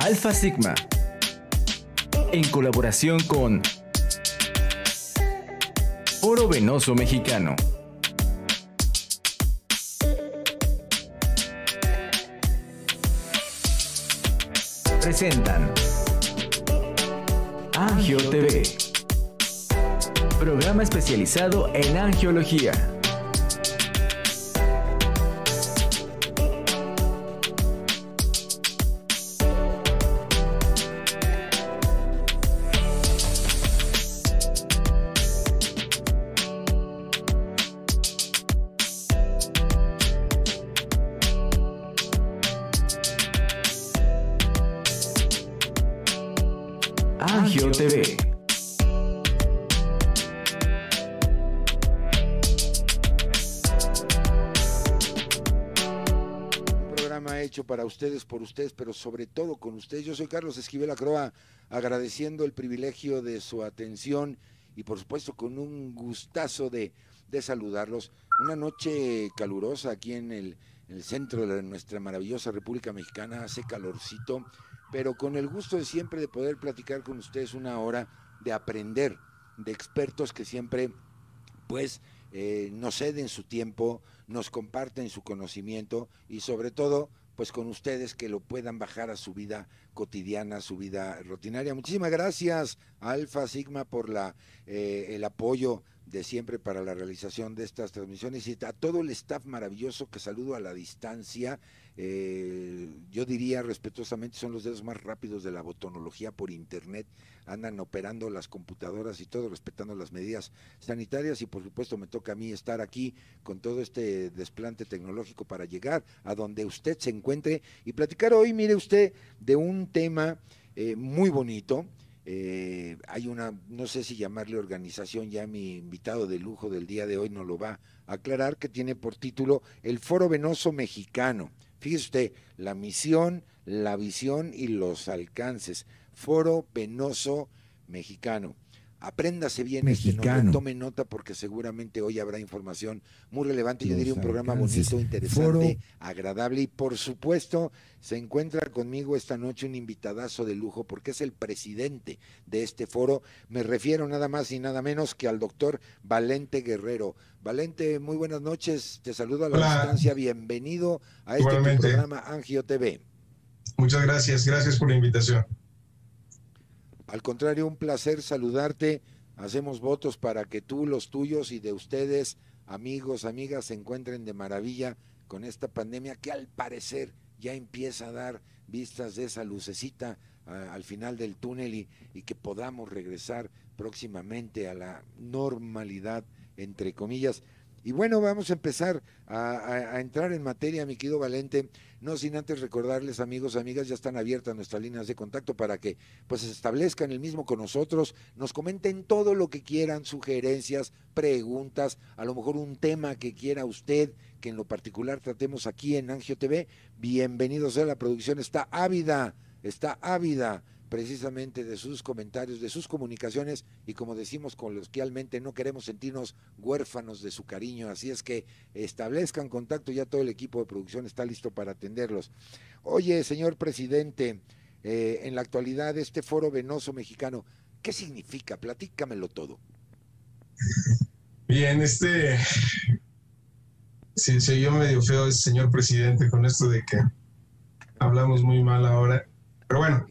Alfa Sigma, en colaboración con Oro Venoso Mexicano. Presentan Angio TV, programa especializado en angiología. Por ustedes, pero sobre todo con ustedes. Yo soy Carlos Esquivel Acroa, agradeciendo el privilegio de su atención y por supuesto con un gustazo de, de saludarlos. Una noche calurosa aquí en el, el centro de nuestra maravillosa República Mexicana, hace calorcito, pero con el gusto de siempre de poder platicar con ustedes una hora, de aprender de expertos que siempre pues eh, nos ceden su tiempo, nos comparten su conocimiento y sobre todo pues con ustedes que lo puedan bajar a su vida cotidiana, a su vida rutinaria. Muchísimas gracias Alfa Sigma por la, eh, el apoyo de siempre para la realización de estas transmisiones y a todo el staff maravilloso que saludo a la distancia. Eh, yo diría respetuosamente son los dedos más rápidos de la botonología por internet, andan operando las computadoras y todo respetando las medidas sanitarias y por supuesto me toca a mí estar aquí con todo este desplante tecnológico para llegar a donde usted se encuentre y platicar hoy, mire usted, de un tema eh, muy bonito. Eh, hay una, no sé si llamarle organización, ya mi invitado de lujo del día de hoy nos lo va a aclarar, que tiene por título el Foro Venoso Mexicano. Fíjese usted, la misión, la visión y los alcances. Foro Venoso Mexicano. Apréndase bien este nombre, Mexicano. tome nota porque seguramente hoy habrá información muy relevante. Yo diría un programa alcances. bonito, interesante, Foro. agradable y por supuesto se encuentra conmigo esta noche un invitadazo de lujo porque es el presidente de este foro. Me refiero nada más y nada menos que al doctor Valente Guerrero. Valente, muy buenas noches, te saludo a la Hola. distancia, bienvenido a este programa Angio TV. Muchas gracias, gracias por la invitación. Al contrario, un placer saludarte. Hacemos votos para que tú, los tuyos y de ustedes, amigos, amigas, se encuentren de maravilla con esta pandemia que al parecer ya empieza a dar vistas de esa lucecita ah, al final del túnel y, que podamos regresar próximamente a la normalidad, entre comillas. Y bueno, vamos a empezar a- a entrar en materia, mi querido Valente, no sin antes recordarles, amigos, amigas, ya están abiertas nuestras líneas de contacto para que pues se establezcan el mismo con nosotros, nos comenten todo lo que quieran, sugerencias, preguntas, a lo mejor un tema que quiera usted, que en lo particular tratemos aquí en Angio TV, bienvenidos a la producción, está ávida, está ávida precisamente de sus comentarios, de sus comunicaciones y como decimos coloquialmente, no queremos sentirnos huérfanos de su cariño, así es que establezcan contacto, ya todo el equipo de producción está listo para atenderlos. Oye, señor presidente, eh, en la actualidad este foro venoso mexicano, ¿qué significa? Platícamelo todo. Bien, este. Sí, se oyó medio feo señor presidente con esto de que hablamos muy mal ahora. Pero bueno,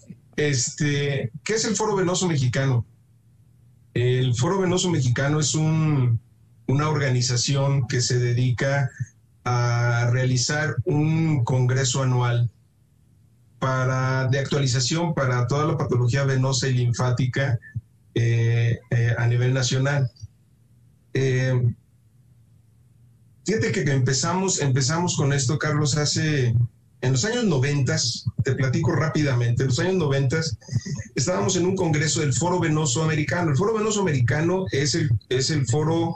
este, ¿qué es el Foro Venoso Mexicano? El Foro Venoso Mexicano es un, una organización que se dedica a realizar un congreso anual para, de actualización para toda la patología venosa y linfática eh, eh, a nivel nacional. Eh, fíjate que empezamos, empezamos con esto, Carlos, hace en los años 90, te platico rápidamente, en los años 90 estábamos en un congreso del Foro Venoso Americano. El Foro Venoso Americano es el, es el foro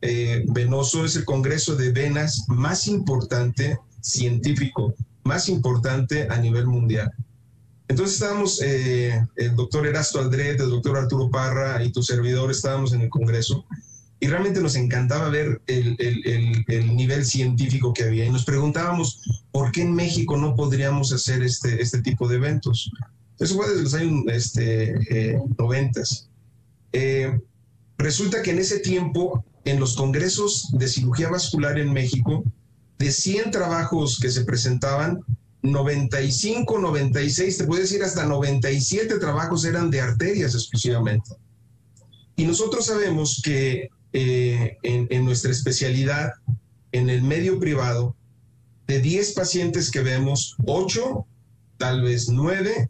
eh, venoso, es el congreso de venas más importante científico, más importante a nivel mundial. Entonces estábamos, eh, el doctor Erasto Aldred, el doctor Arturo Parra y tu servidor estábamos en el Congreso y realmente nos encantaba ver el, el- el- el nivel científico que había y nos preguntábamos por qué en México no podríamos hacer este, este tipo de eventos. Eso fue desde los años este, 90. Eh, eh, resulta que en ese tiempo, en los congresos de cirugía vascular en México, de 100 trabajos que se presentaban, 95, 96, te puedo decir hasta 97 trabajos eran de arterias exclusivamente. Y nosotros sabemos que eh, en, en, nuestra especialidad, en el medio privado, de 10 pacientes que vemos, 8, tal vez 9,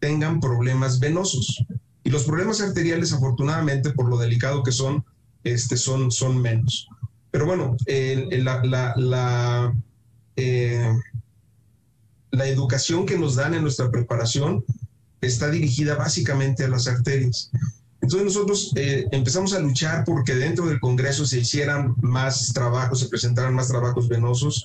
tengan problemas venosos. Y los problemas arteriales, afortunadamente, por lo delicado que son, este, son, son menos. Pero bueno, la, la, eh, la, educación que nos dan en nuestra preparación está dirigida básicamente a las arterias. Entonces nosotros eh, empezamos a luchar porque dentro del Congreso se hicieran más trabajos, se presentaran más trabajos venosos.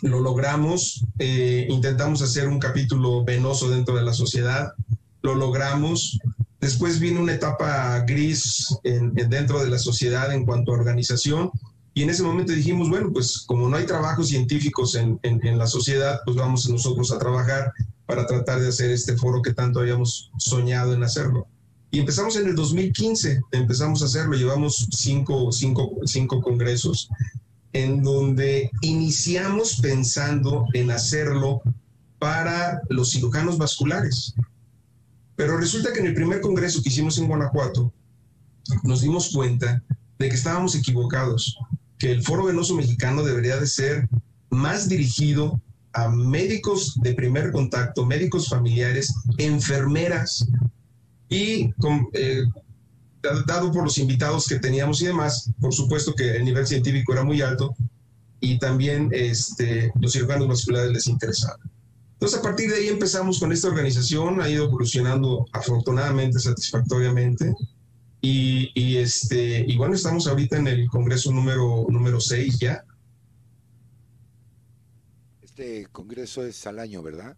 Lo logramos, eh, intentamos hacer un capítulo venoso dentro de la sociedad, lo logramos. Después vino una etapa gris dentro de la sociedad en cuanto a organización y en ese momento dijimos, bueno, pues como no hay trabajos científicos en, en, la sociedad, pues vamos nosotros a trabajar para tratar de hacer este foro que tanto habíamos soñado en hacerlo. Y empezamos en el 2015, empezamos a hacerlo, llevamos cinco, cinco, cinco congresos en donde iniciamos pensando en hacerlo para los cirujanos vasculares. Pero resulta que en el primer congreso que hicimos en Guanajuato, nos dimos cuenta de que estábamos equivocados, que el Foro Venoso Mexicano debería de ser más dirigido a médicos de primer contacto, médicos familiares, enfermeras y eh, dado por los invitados que teníamos y demás, por supuesto que el nivel científico era muy alto y también este, los cirujanos vasculares les interesaba. Entonces, a partir de ahí empezamos con esta organización, ha ido evolucionando afortunadamente, satisfactoriamente. Y, y, este, bueno, estamos ahorita en el Congreso número, número 6 ya. Este Congreso es al año, ¿verdad?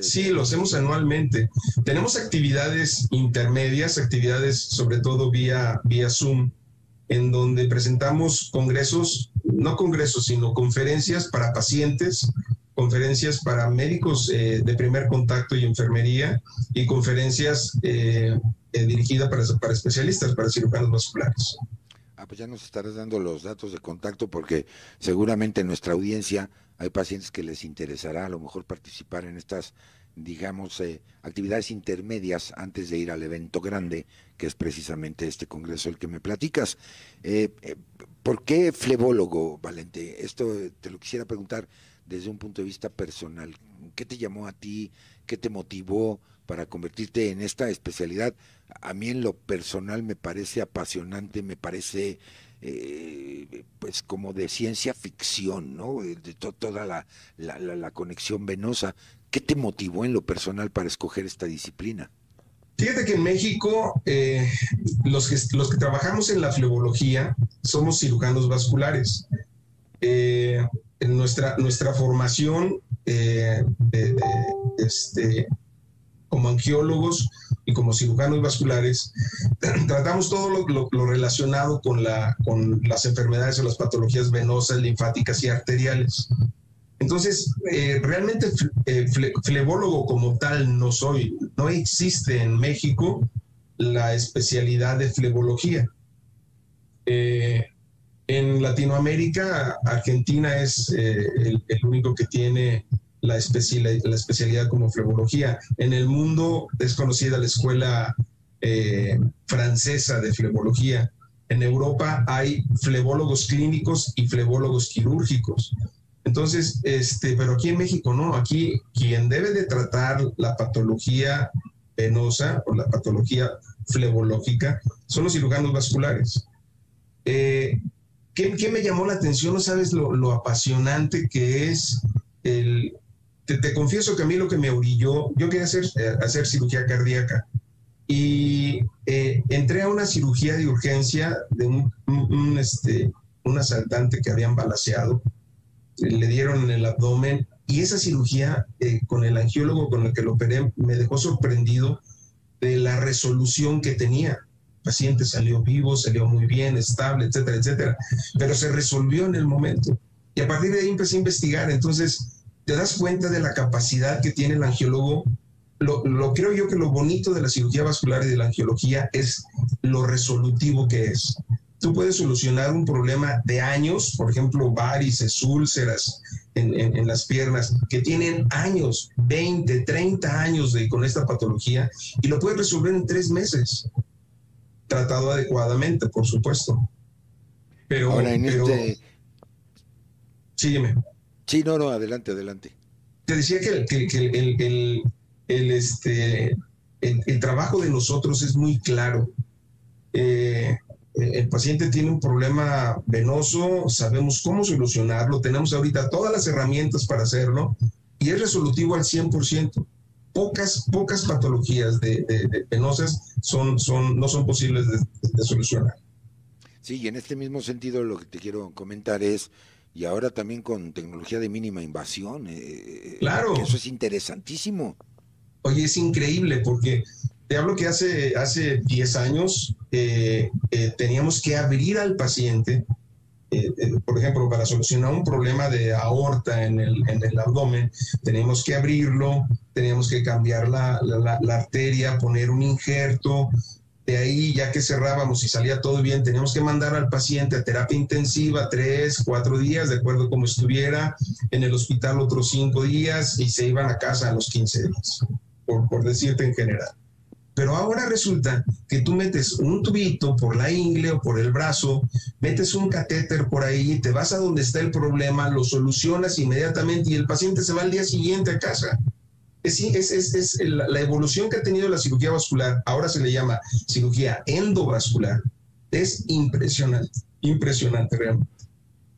Sí, lo hacemos anualmente. Tenemos actividades intermedias, actividades sobre todo vía, vía Zoom, en donde presentamos congresos, no congresos, sino conferencias para pacientes conferencias para médicos eh, de primer contacto y enfermería y conferencias eh, eh, dirigidas para, para especialistas, para cirujanos vasculares. Ah, pues ya nos estarás dando los datos de contacto porque seguramente en nuestra audiencia hay pacientes que les interesará a lo mejor participar en estas, digamos, actividades intermedias antes de ir al evento grande, que es precisamente este congreso el que me platicas. ¿Por qué flebólogo, Valente? Esto te lo quisiera preguntar desde un punto de vista personal. ¿Qué te llamó a ti? ¿Qué te motivó para convertirte en esta especialidad? A mí en lo personal me parece apasionante, me parece eh, pues como de ciencia ficción, ¿no? Eh, de toda la, la, conexión venosa. ¿Qué te motivó en lo personal para escoger esta disciplina? Fíjate que en México eh, los, que, los que trabajamos en la flebología somos cirujanos vasculares. En nuestra, nuestra formación eh, este, como angiólogos y como cirujanos vasculares, tratamos todo lo, relacionado con, la, con las enfermedades o las patologías venosas, linfáticas y arteriales. Entonces, eh, realmente eh, flebólogo como tal no soy. No existe en México la especialidad de flebología. Eh, en Latinoamérica, Argentina es eh, el, único que tiene la, la, especialidad como flebología. En el mundo es conocida la escuela eh, francesa de flebología. En Europa hay flebólogos clínicos y flebólogos quirúrgicos. Entonces, este, pero aquí en México no, aquí quien debe de tratar la patología venosa o la patología flebológica son los cirujanos vasculares. Eh, ¿Qué, me llamó la atención? No sabes lo, apasionante que es el... Te, confieso que a mí lo que me orilló, yo quería hacer, eh, hacer cirugía cardíaca y eh, entré a una cirugía de urgencia de un, este, un asaltante que habían balaseado, le dieron en el abdomen y esa cirugía eh, con el angiólogo con el que lo operé me dejó sorprendido de la resolución que tenía paciente salió vivo, salió muy bien, estable, etcétera, etcétera, pero se resolvió en el momento. Y a partir de ahí empecé a investigar. Entonces, te das cuenta de la capacidad que tiene el angiólogo lo, lo, creo yo que lo bonito de la cirugía vascular y de la angiología es lo resolutivo que es. Tú puedes solucionar un problema de años, por ejemplo, varices, úlceras en, en, las piernas, que tienen años, 20, 30 años de, con esta patología, y lo puedes resolver en tres meses, tratado adecuadamente, por supuesto. Pero, Ahora en pero este... sígueme. Sí, no, no, adelante, adelante. Te decía que, que, que el, el, el, este, el, el, trabajo de nosotros es muy claro. Eh, el paciente tiene un problema venoso, sabemos cómo solucionarlo, tenemos ahorita todas las herramientas para hacerlo y es resolutivo al 100%. Pocas, pocas patologías de, de, de venosas son, son, no son posibles de, de solucionar. Sí, y en este mismo sentido lo que te quiero comentar es, y ahora también con tecnología de mínima invasión, eh, claro. eso es interesantísimo. Oye, es increíble porque te hablo que hace, hace 10 años eh, eh, teníamos que abrir al paciente, eh, por ejemplo, para solucionar un problema de aorta en el, en el abdomen, teníamos que abrirlo, teníamos que cambiar la, la, la, arteria, poner un injerto. De ahí, ya que cerrábamos y salía todo bien, teníamos que mandar al paciente a terapia intensiva tres, cuatro días, de acuerdo a cómo estuviera, en el hospital otros cinco días y se iban a casa a los 15 días, por, por decirte en general. Pero ahora resulta que tú metes un tubito por la ingle o por el brazo, metes un catéter por ahí, te vas a donde está el problema, lo solucionas inmediatamente y el paciente se va al día siguiente a casa. Es, es, es, es la, evolución que ha tenido la cirugía vascular, ahora se le llama cirugía endovascular, es impresionante, impresionante realmente.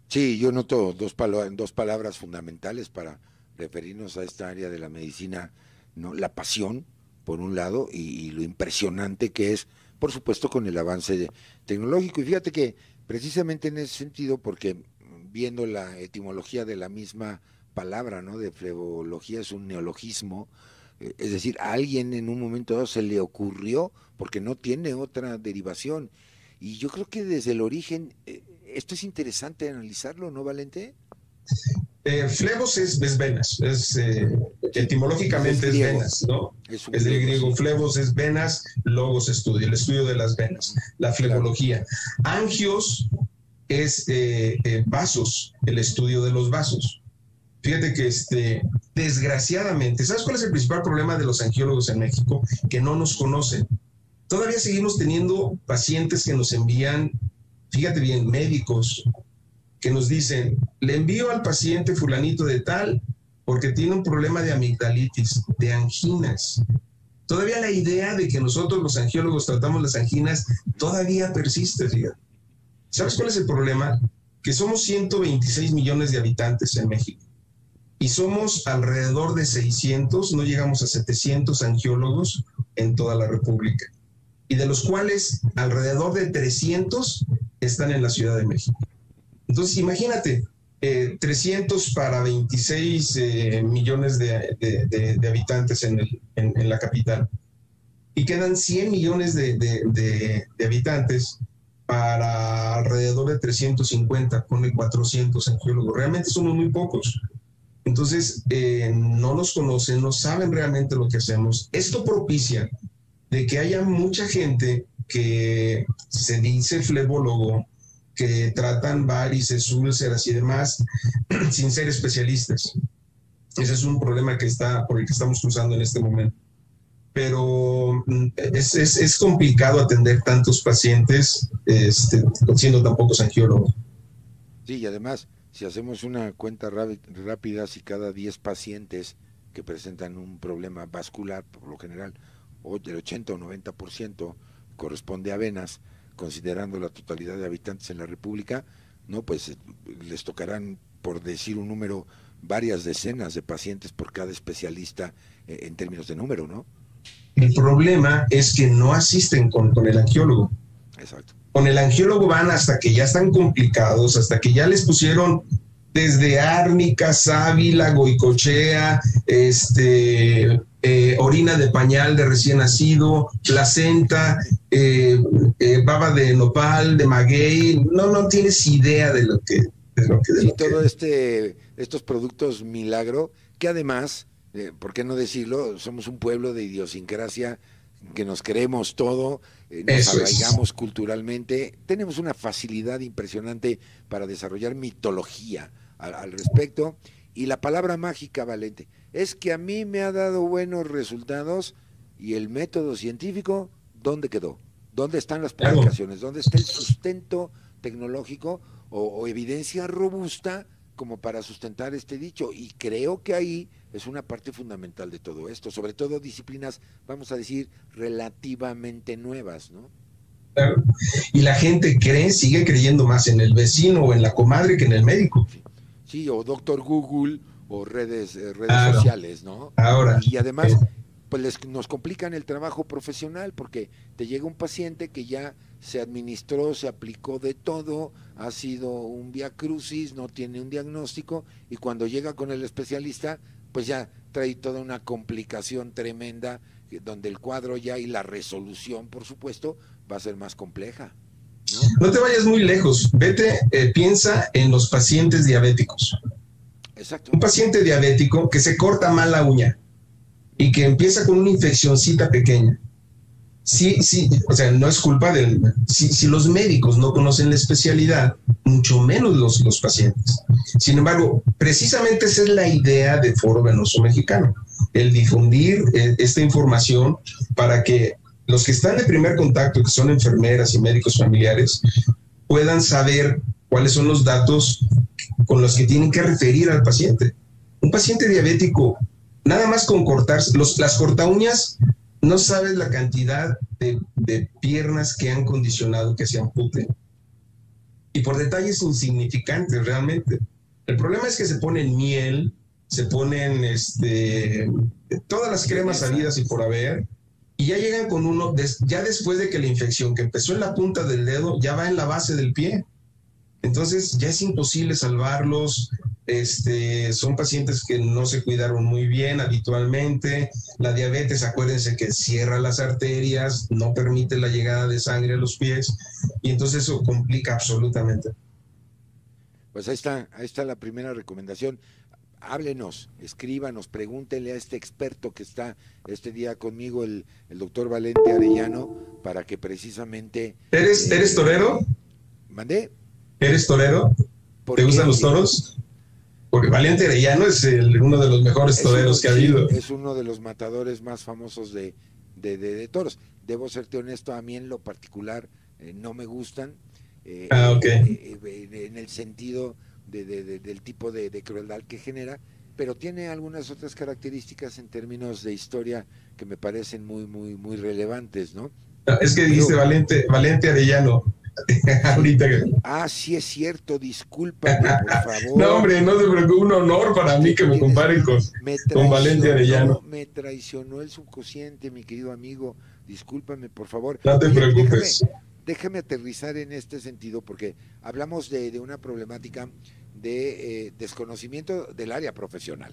Sí, yo noto dos, palo dos palabras fundamentales para referirnos a esta área de la medicina, ¿no? La pasión, por un lado, y, lo impresionante que es, por supuesto, con el avance tecnológico. Y fíjate que precisamente en ese sentido, porque viendo la etimología de la misma palabra, ¿no? De flebología es un neologismo, eh, es decir, a alguien en un momento dado se le ocurrió, porque no tiene otra derivación. Y yo creo que desde el origen, eh, esto es interesante analizarlo, ¿no, Valente? Eh, flebos es, es, venas, es eh, etimológicamente es, es, venas, ¿no? Es, es del griego, flebos es venas, logos estudio, el estudio de las venas, la flebología. Claro. Angios es eh, vasos, el estudio de los vasos. Fíjate que este, desgraciadamente, ¿sabes cuál es el principal problema de los angiólogos en México? Que no nos conocen. Todavía seguimos teniendo pacientes que nos envían, fíjate bien, médicos, que nos dicen, le envío al paciente fulanito de tal porque tiene un problema de amigdalitis, de anginas. Todavía la idea de que nosotros los angiólogos tratamos las anginas todavía persiste, fíjate. ¿Sabes cuál es el problema? Que somos 126 millones de habitantes en México y somos alrededor de 600, no llegamos a 700 angiólogos en toda la República, y de los cuales alrededor de 300 están en la Ciudad de México. Entonces, imagínate, eh, 300 para 26 eh, millones de, habitantes en, en, la capital. Y quedan 100 millones de, habitantes para alrededor de 350, pone 400 angiólogos. Realmente somos muy pocos. Entonces, eh, no nos conocen, no saben realmente lo que hacemos. Esto propicia de que haya mucha gente que se dice flebólogo, que tratan varices, úlceras y demás sin ser especialistas. Ese es un problema que está, por el que estamos cruzando en este momento. Pero es, es, es complicado atender tantos pacientes este, siendo tan pocos angiólogos. Sí, y además, si hacemos una cuenta rápida, si cada 10 pacientes que presentan un problema vascular, por lo general, o del 80 o 90% corresponde a venas, considerando la totalidad de habitantes en la República, no, pues les tocarán, por decir un número, varias decenas de pacientes por cada especialista eh, en términos de número, ¿no? El problema es que no asisten con, con el angiólogo. Exacto. Con el angiólogo van hasta que ya están complicados, hasta que ya les pusieron desde árnica, sábila, goicochea, este, eh, orina de pañal de recién nacido, placenta, eh, eh, baba de nopal, de maguey, no, no tienes idea de lo que... De lo que, de sí, lo todo que... este, estos productos milagro, que además ¿por qué no decirlo? Somos un pueblo de idiosincrasia que nos creemos todo, eh, nos arraigamos culturalmente, tenemos una facilidad impresionante para desarrollar mitología al, respecto. Y la palabra mágica, Valente, es que a mí me ha dado buenos resultados y el método científico, ¿dónde quedó? ¿Dónde están las publicaciones? ¿Dónde está el sustento tecnológico o evidencia robusta como para sustentar este dicho? Y creo que ahí es una parte fundamental de todo esto, sobre todo disciplinas, vamos a decir, relativamente nuevas, ¿no? Claro. Y la gente cree, sigue creyendo más en el vecino o en la comadre que en el médico. Sí, o doctor Google o redes, eh, redes sociales, ¿no? Ahora. Y además, pues les, nos complican el trabajo profesional porque te llega un paciente que ya se administró, se aplicó de todo, ha sido un via crucis, no tiene un diagnóstico y cuando llega con el especialista pues ya trae toda una complicación tremenda, donde el cuadro ya y la resolución, por supuesto, va a ser más compleja. No, te vayas muy lejos, vete, eh, piensa en los pacientes diabéticos. Exacto. Un paciente diabético que se corta mal la uña y que empieza con una infeccióncita pequeña sí, sí, o sea, no es culpa del... Si, los médicos no conocen la especialidad, mucho menos los, los pacientes. Sin embargo, precisamente esa es la idea de Foro Venoso Mexicano, el difundir eh, esta información para que los que están de primer contacto, que son enfermeras y médicos familiares, puedan saber cuáles son los datos con los que tienen que referir al paciente. Un paciente diabético, nada más con cortarse, las corta uñas no sabes la cantidad de, piernas que han condicionado que se amputen. Y por detalles insignificantes realmente. El problema es que se ponen miel, se ponen este, todas las cremas salidas y por haber, y ya llegan con uno, ya después de que la infección que empezó en la punta del dedo, ya va en la base del pie. Entonces ya es imposible salvarlos, este, son pacientes que no se cuidaron muy bien habitualmente. La diabetes, acuérdense que cierra las arterias, no permite la llegada de sangre a los pies y entonces eso complica absolutamente. Pues ahí está, ahí está la primera recomendación. Háblenos, escríbanos, pregúntenle a este experto que está este día conmigo, el, doctor Valente Arellano, para que precisamente... ¿Eres, ¿eres torero? ¿Mandé? ¿Eres torero? ¿Te gustan los toros? Porque Valiente Arellano es uno de los mejores toreros que ha habido. Es uno de los matadores más famosos de, de, toros. Debo serte honesto, a mí en lo particular eh, no me gustan. Eh, ah, ok. Eh, en el sentido del tipo de, crueldad que genera, pero tiene algunas otras características en términos de historia que me parecen muy, muy, muy relevantes, ¿no? Ah, es que dice Valente, Valente Arellano, Ahorita Ah, sí es cierto, discúlpame, por favor. no, hombre, no se preocupe, un honor para mí que me comparen con, con Valente Arellano. Me traicionó el subconsciente, mi querido amigo. Discúlpame, por favor. No te preocupes. Déjame, aterrizar en este sentido, porque hablamos de, una problemática de eh, desconocimiento del área profesional.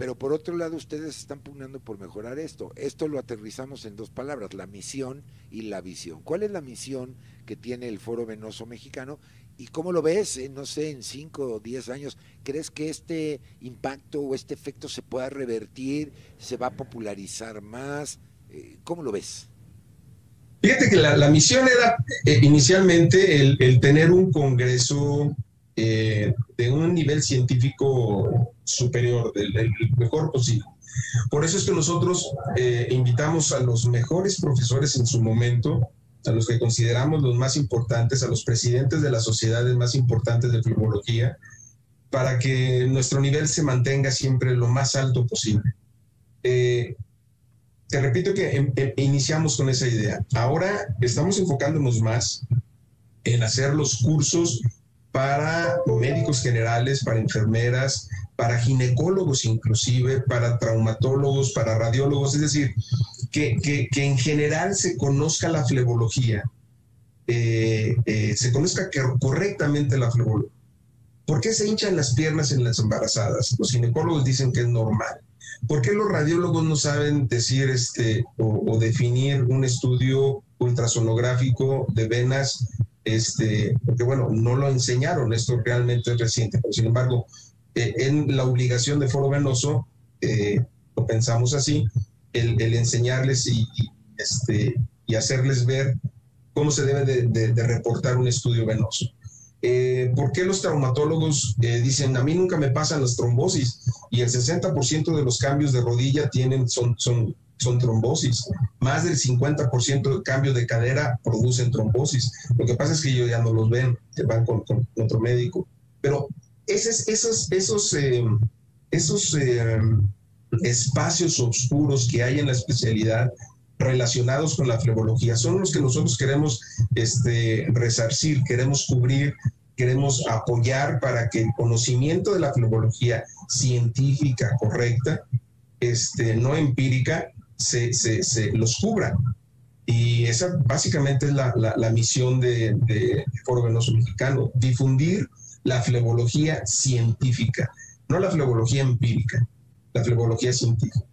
Pero por otro lado, ustedes están pugnando por mejorar esto. Esto lo aterrizamos en dos palabras, la misión y la visión. ¿Cuál es la misión que tiene el Foro Venoso Mexicano? ¿Y cómo lo ves, no sé, en cinco o diez años? ¿Crees que este impacto o este efecto se pueda revertir? ¿Se va a popularizar más? Eh, ¿Cómo lo ves? Fíjate que la, misión era eh, inicialmente el, tener un congreso eh, de un nivel científico superior, del, mejor posible. Por eso es que nosotros eh, invitamos a los mejores profesores en su momento, a los que consideramos los más importantes, a los presidentes de las sociedades más importantes de filología, para que nuestro nivel se mantenga siempre lo más alto posible. Eh, te repito que em, em, iniciamos con esa idea. Ahora estamos enfocándonos más en hacer los cursos para médicos generales, para enfermeras, para ginecólogos inclusive, para traumatólogos, para radiólogos, es decir, que, en general se conozca la flebología, eh, eh, se conozca correctamente la flebología. ¿Por qué se hinchan las piernas en las embarazadas? Los ginecólogos dicen que es normal. ¿Por qué los radiólogos no saben decir este o definir un estudio ultrasonográfico de venas este, porque bueno, no lo enseñaron, esto realmente es reciente, pero sin embargo, eh, en la obligación de Foro Venoso eh, lo pensamos así, el, enseñarles y, este, y hacerles ver cómo se debe de, reportar un estudio venoso. Eh, ¿Por qué los traumatólogos eh, dicen, a mí nunca me pasan las trombosis? Y el 60% de los cambios de rodilla tienen, son, son, son trombosis. Más del 50% de cambios de cadera producen trombosis. Lo que pasa es que ellos ya no los ven, van con, otro médico. Pero esos, esos, esos, eh, esos espacios oscuros que hay en la especialidad relacionados con la flebología. Son los que nosotros queremos este, resarcir, queremos cubrir, queremos apoyar para que el conocimiento de la flebología científica correcta, este, no empírica, se, se, los cubra. Y esa básicamente es la, la, misión de, de, Foro Venoso Mexicano, difundir la flebología científica, no la flebología empírica, la flebología científica.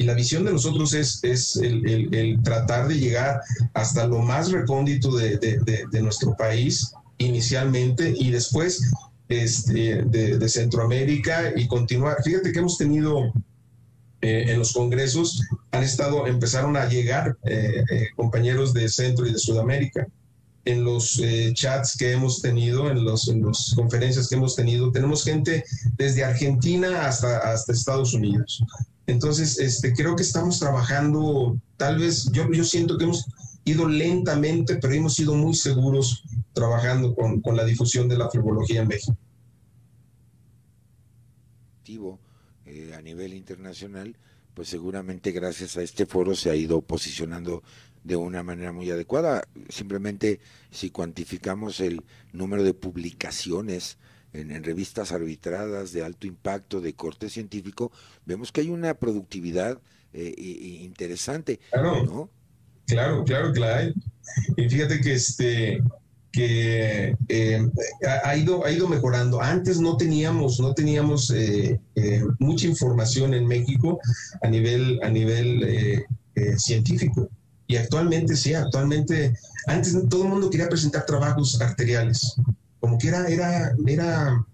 Y la visión de nosotros es, es el, tratar de llegar hasta lo más recóndito de, nuestro país inicialmente y después este, de, Centroamérica y continuar. Fíjate que hemos tenido eh, en los congresos, han estado, empezaron a llegar eh, eh, compañeros de Centro y de Sudamérica. En los chats que hemos tenido, en las en los conferencias que hemos tenido, tenemos gente desde Argentina hasta, hasta Estados Unidos. Entonces, este, creo que estamos trabajando, tal vez, yo, yo siento que hemos ido lentamente, pero hemos sido muy seguros trabajando con, la difusión de la flebología en México. Eh, a nivel internacional, pues seguramente gracias a este foro se ha ido posicionando de una manera muy adecuada. Simplemente si cuantificamos el número de publicaciones en, revistas arbitradas de alto impacto, de corte científico, vemos que hay una productividad eh, interesante. Claro, claro, claro que la hay. Y fíjate que este que eh, ha, ido, ha ido mejorando. Antes no teníamos, no teníamos eh, mucha información en México a nivel, a nivel científico. Y actualmente sí, actualmente, antes todo el mundo quería presentar trabajos arteriales como que era, era, era,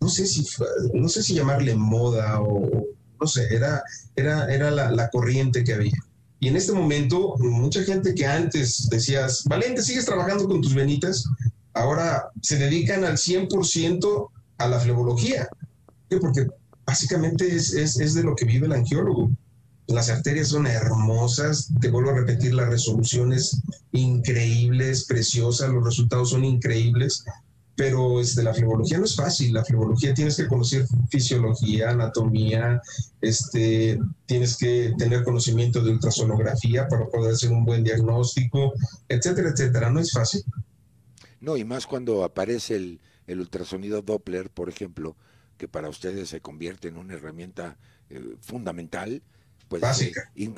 no sé si, no sé si llamarle moda o, no sé, era, era, era la, corriente que había. Y en este momento, mucha gente que antes decías, Valente, sigues trabajando con tus venitas, ahora se dedican al 100% a la flebología. Porque básicamente es, es, de lo que vive el angiólogo. Las arterias son hermosas, te vuelvo a repetir, las resoluciones increíbles, preciosas, los resultados son increíbles, pero este, la flebología no es fácil. La flebología tienes que conocer fisiología, anatomía, este, tienes que tener conocimiento de ultrasonografía para poder hacer un buen diagnóstico, etcétera, etcétera. No es fácil. No, y más cuando aparece el, el ultrasonido Doppler, por ejemplo, que para ustedes se convierte en una herramienta eh, fundamental. Pues, eh,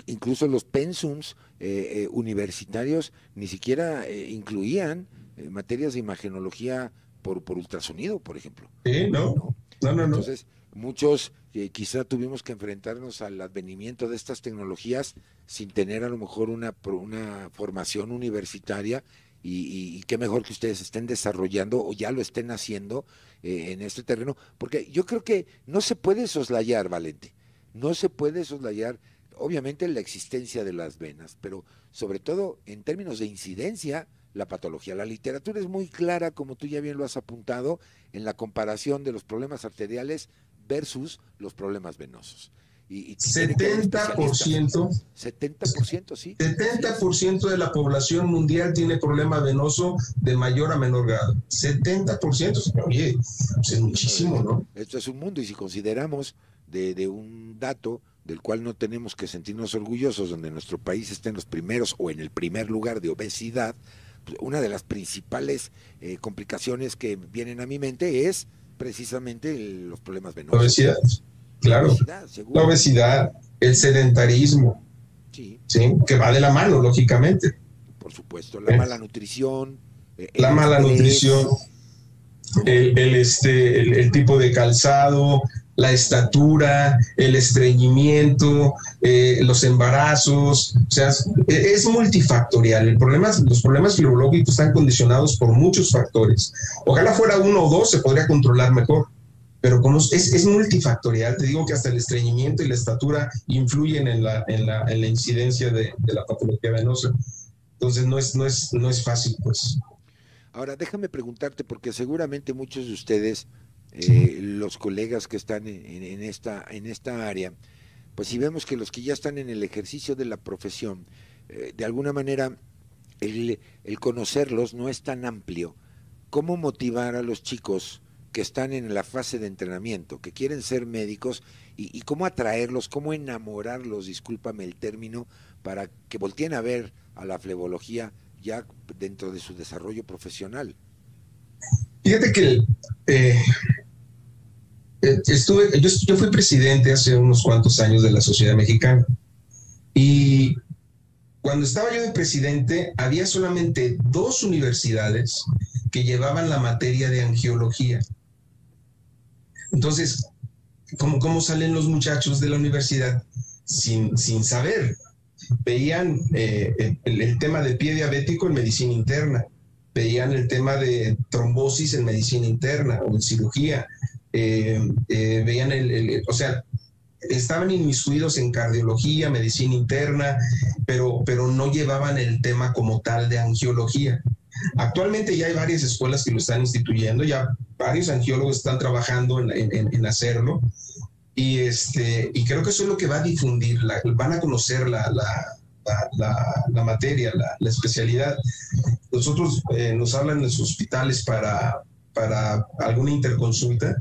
incluso los pensums eh, universitarios ni siquiera incluían materias de imagenología por, por ultrasonido, por ejemplo. Sí, no. No, no, Entonces, muchos eh, quizá tuvimos que enfrentarnos al advenimiento de estas tecnologías sin tener a lo mejor una, una formación universitaria y, qué mejor que ustedes estén desarrollando o ya lo estén haciendo eh, en este terreno, porque yo creo que no se puede soslayar, Valente, no se puede soslayar, obviamente, la existencia de las venas, pero sobre todo en términos de incidencia, la patología. La literatura es muy clara, como tú ya bien lo has apuntado, en la comparación de los problemas arteriales versus los problemas venosos. Y, 70%, 70%, sí. 70% de la población mundial tiene problema venoso de mayor a menor grado. 70%, oye, pues es muchísimo, ¿no? Esto es un mundo y si consideramos de, de un dato del cual no tenemos que sentirnos orgullosos, donde nuestro país está en los primeros o en el primer lugar de obesidad, una de las principales eh, complicaciones que vienen a mi mente es precisamente los problemas venosos. La obesidad, claro. La obesidad, el sedentarismo, sí. que va de la mano, lógicamente. Por supuesto, la mala nutrición. Eh, la mala nutrición, el, este, el, tipo de calzado, la estatura, el estreñimiento, eh, los embarazos, o sea, es multifactorial. El problema, los problemas filológicos están condicionados por muchos factores. Ojalá fuera uno o dos, se podría controlar mejor, pero como es, multifactorial, te digo que hasta el estreñimiento y la estatura influyen en la, en la, en la incidencia de, de, la patología venosa. Entonces no es, no es, no es fácil, pues. Ahora, déjame preguntarte, porque seguramente muchos de ustedes, eh, los colegas que están en, esta, en esta área, pues si vemos que los que ya están en el ejercicio de la profesión, eh, de alguna manera el, el conocerlos no es tan amplio. ¿Cómo motivar a los chicos? que están en la fase de entrenamiento, que quieren ser médicos, y, cómo atraerlos, cómo enamorarlos, discúlpame el término, para que volteen a ver a la flebología ya dentro de su desarrollo profesional. Fíjate que eh, eh, estuve, yo, fui presidente hace unos cuantos años de la Sociedad Mexicana y cuando estaba yo de presidente había solamente dos universidades que llevaban la materia de angiología. Entonces, ¿cómo, cómo salen los muchachos de la universidad sin, sin saber? Veían eh, el, tema de pie diabético en medicina interna, veían el tema de trombosis en medicina interna o en cirugía, eh, eh, veían el, o sea, estaban inmiscuidos en cardiología, medicina interna, pero, pero no llevaban el tema como tal de angiología. Actualmente ya hay varias escuelas que lo están instituyendo, ya varios angiólogos están trabajando en, hacerlo. Y, este, y creo que eso es lo que va a difundir, van a conocer la, la, materia, la, especialidad. Nosotros eh, nos hablan en los hospitales para, para alguna interconsulta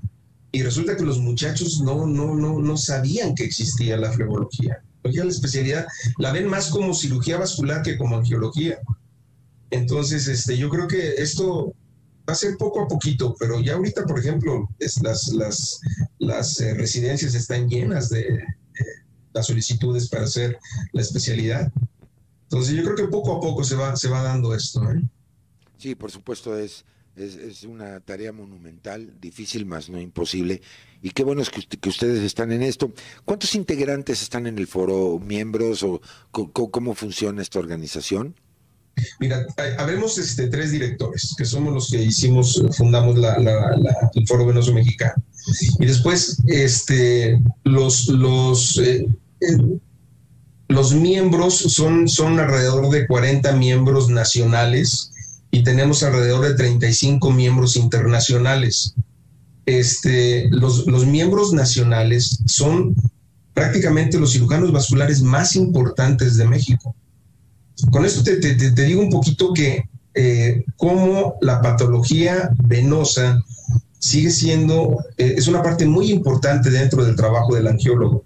y resulta que los muchachos no, no, no, no sabían que existía la flebología. La especialidad la ven más como cirugía vascular que como angiología. Entonces, este, yo creo que esto va a ser poco a poquito, pero ya ahorita, por ejemplo, es, las, las, las eh, residencias están llenas de, las solicitudes para hacer la especialidad. Entonces, yo creo que poco a poco se va, se va dando esto. ¿eh? Sí, por supuesto, es, es, una tarea monumental, difícil, más no imposible. Y qué bueno es que, que, ustedes están en esto. ¿Cuántos integrantes están en el foro, miembros o cómo funciona esta organización? Mira, habemos este, tres directores, que somos los que hicimos, fundamos la, el Foro Venoso Mexicano. Y después, este, los, los, eh, los miembros son, son alrededor de 40 miembros nacionales y tenemos alrededor de 35 miembros internacionales. Este, los, los miembros nacionales son prácticamente los cirujanos vasculares más importantes de México con esto te, digo un poquito que eh, cómo la patología venosa sigue siendo, eh, es una parte muy importante dentro del trabajo del angiólogo.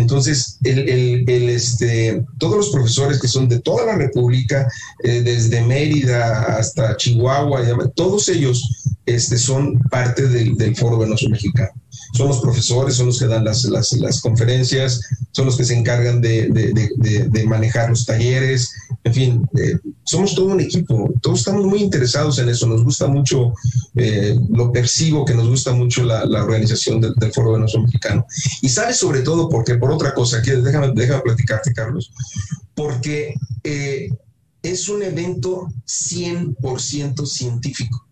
Entonces, el, este, todos los profesores que son de toda la República, eh, desde Mérida hasta Chihuahua, todos ellos este, son parte del, del Foro Venoso Mexicano son los profesores, son los que dan las, las, conferencias, son los que se encargan de, de, manejar los talleres, en fin, eh, somos todo un equipo, todos estamos muy interesados en eso, nos gusta mucho, eh, lo percibo que nos gusta mucho la, la organización del, Foro de Nuestro Mexicano. Y sabe sobre todo porque, por otra cosa, que déjame, déjame platicarte, Carlos, porque eh, es un evento 100% científico.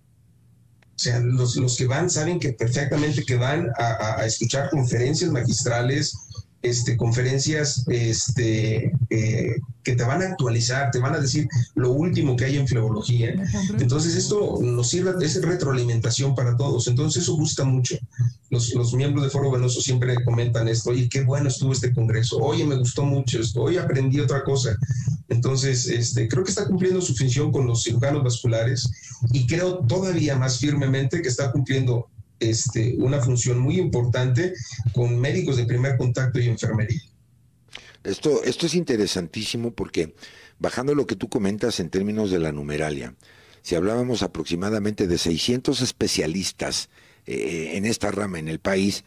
O sea, los, los, que van saben que perfectamente que van a, a escuchar conferencias magistrales, este, conferencias este, eh, que te van a actualizar, te van a decir lo último que hay en flebología. Entonces esto nos sirve, es retroalimentación para todos. Entonces eso gusta mucho. Los, los miembros de Foro Venoso siempre comentan esto, oye, qué bueno estuvo este congreso, oye, me gustó mucho esto, hoy aprendí otra cosa. Entonces, este, creo que está cumpliendo su función con los cirujanos vasculares y creo todavía más firmemente que está cumpliendo este, una función muy importante con médicos de primer contacto y enfermería. Esto, esto es interesantísimo porque bajando lo que tú comentas en términos de la numeralia, si hablábamos aproximadamente de 600 especialistas eh, en esta rama en el país,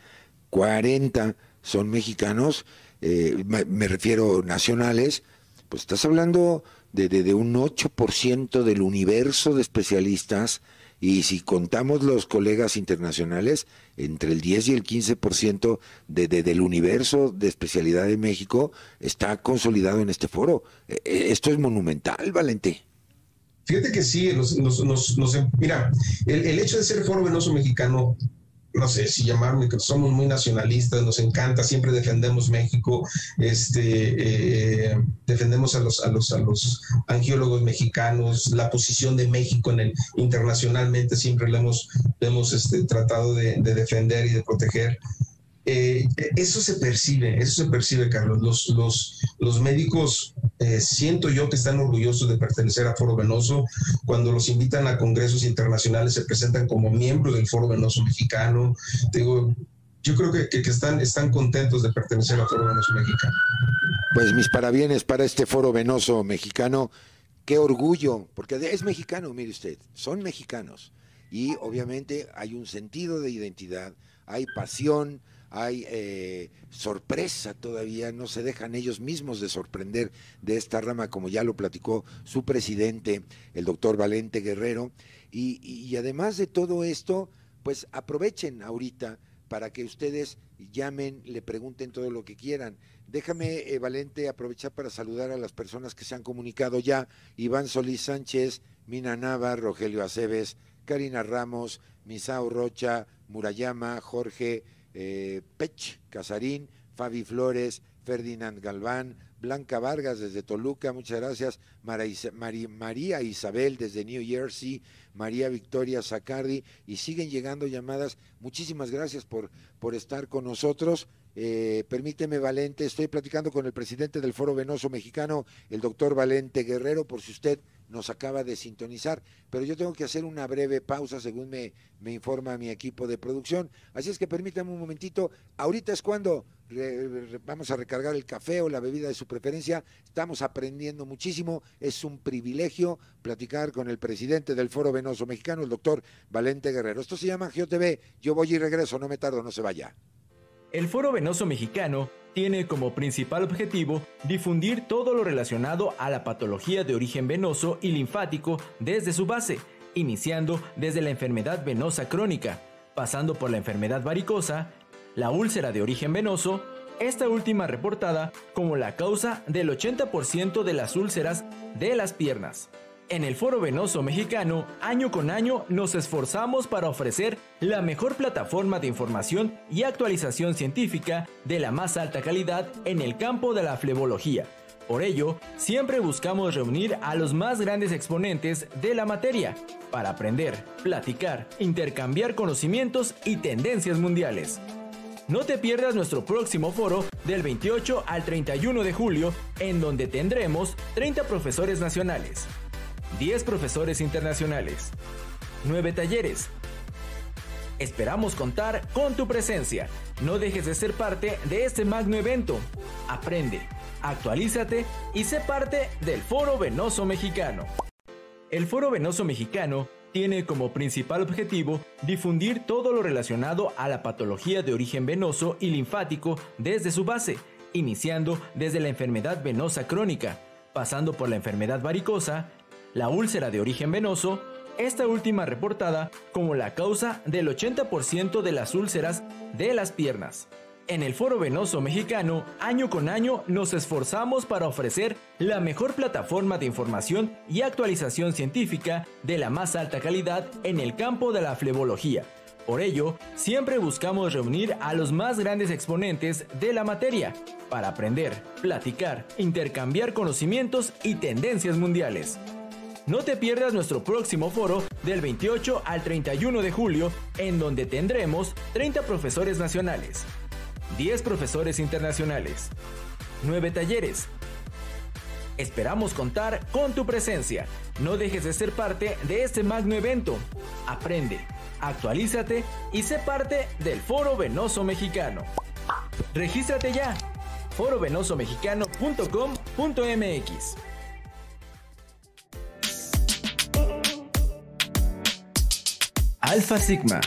40 son mexicanos, eh, me, refiero nacionales, pues estás hablando de, de, de un 8% del universo de especialistas y si contamos los colegas internacionales, entre el 10 y el 15% de, de, del universo de especialidad de México está consolidado en este foro. E, e, esto es monumental, Valente. Fíjate que sí, nos, nos, nos, mira, el, el, hecho de ser foro venoso mexicano no sé si llamarme, somos muy nacionalistas, nos encanta, siempre defendemos México, este, eh, defendemos a los, a, los, a los angiólogos mexicanos, la posición de México en el, internacionalmente siempre la hemos, hemos este, tratado de, defender y de proteger. Eh, eso se percibe, eso se percibe, Carlos. Los, los, los médicos eh, siento yo que están orgullosos de pertenecer a Foro Venoso. Cuando los invitan a congresos internacionales se presentan como miembros del Foro Venoso Mexicano. Digo, yo creo que, que, están, están contentos de pertenecer a Foro Venoso Mexicano. Pues mis parabienes para este Foro Venoso Mexicano. Qué orgullo, porque es mexicano, mire usted, son mexicanos. Y obviamente hay un sentido de identidad, hay pasión, hay eh, sorpresa todavía, no se dejan ellos mismos de sorprender de esta rama, como ya lo platicó su presidente, el doctor Valente Guerrero. Y, además de todo esto, pues aprovechen ahorita para que ustedes llamen, le pregunten todo lo que quieran. Déjame, eh, Valente, aprovechar para saludar a las personas que se han comunicado ya. Iván Solís Sánchez, Mina Nava, Rogelio Aceves, Karina Ramos, Misao Rocha, Murayama, Jorge, eh, Pech Casarín, Fabi Flores, Ferdinand Galván, Blanca Vargas desde Toluca, muchas gracias, María Isabel desde New Jersey, María Victoria Zacardi, y siguen llegando llamadas. Muchísimas gracias por, por estar con nosotros. Eh, permíteme, Valente, estoy platicando con el presidente del Foro Venoso Mexicano, el doctor Valente Guerrero, por si usted nos acaba de sintonizar, pero yo tengo que hacer una breve pausa según me, me informa mi equipo de producción. Así es que permítame un momentito, ahorita es cuando vamos a recargar el café o la bebida de su preferencia, estamos aprendiendo muchísimo, es un privilegio platicar con el presidente del Foro Venoso Mexicano, el doctor Valente Guerrero. Esto se llama GeoTV, yo voy y regreso, no me tardo, no se vaya. El Foro Venoso Mexicano tiene como principal objetivo difundir todo lo relacionado a la patología de origen venoso y linfático desde su base, iniciando desde la enfermedad venosa crónica, pasando por la enfermedad varicosa, la úlcera de origen venoso, esta última reportada como la causa del 80% de las úlceras de las piernas. En el Foro Venoso Mexicano, año con año, nos esforzamos para ofrecer la mejor plataforma de información y actualización científica de la más alta calidad en el campo de la flebología. Por ello, siempre buscamos reunir a los más grandes exponentes de la materia para aprender, platicar, intercambiar conocimientos y tendencias mundiales. No te pierdas nuestro próximo foro del 28 al 31 de julio, en donde tendremos 30 profesores nacionales, 10 profesores internacionales, 9 talleres. Esperamos contar con tu presencia. No dejes de ser parte de este magno evento. Aprende, actualízate y sé parte del Foro Venoso Mexicano. El Foro Venoso Mexicano tiene como principal objetivo difundir todo lo relacionado a la patología de origen venoso y linfático desde su base, iniciando desde la enfermedad venosa crónica, pasando por la enfermedad varicosa, la úlcera de origen venoso, esta última reportada como la causa del 80% de las úlceras de las piernas. En el Foro Venoso Mexicano, año con año, nos esforzamos para ofrecer la mejor plataforma de información y actualización científica de la más alta calidad en el campo de la flebología. Por ello, siempre buscamos reunir a los más grandes exponentes de la materia para aprender, platicar, intercambiar conocimientos y tendencias mundiales. No te pierdas nuestro próximo foro del 28 al 31 de julio, en donde tendremos 30 profesores nacionales, 10 profesores internacionales, 9 talleres. Esperamos contar con tu presencia. No dejes de ser parte de este magno evento. Aprende, actualízate y sé parte del Foro Venoso Mexicano. Regístrate ya. forovenosomexicano.com.mx Alfa Sigma,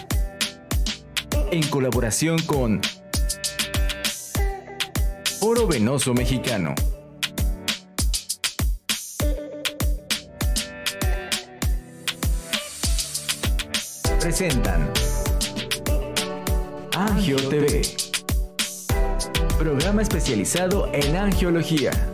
en colaboración con Foro Venoso Mexicano. Presentan Angio TV, programa especializado en angiología.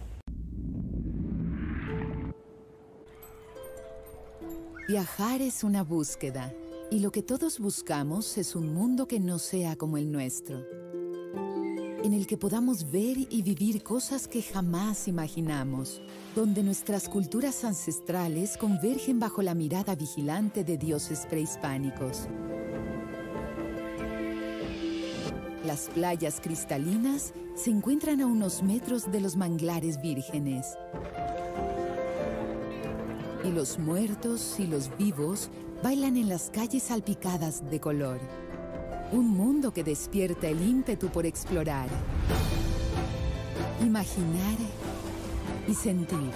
Viajar es una búsqueda y lo que todos buscamos es un mundo que no sea como el nuestro, en el que podamos ver y vivir cosas que jamás imaginamos, donde nuestras culturas ancestrales convergen bajo la mirada vigilante de dioses prehispánicos. Las playas cristalinas se encuentran a unos metros de los manglares vírgenes y los muertos y los vivos bailan en las calles salpicadas de color. Un mundo que despierta el ímpetu por explorar, imaginar y sentir.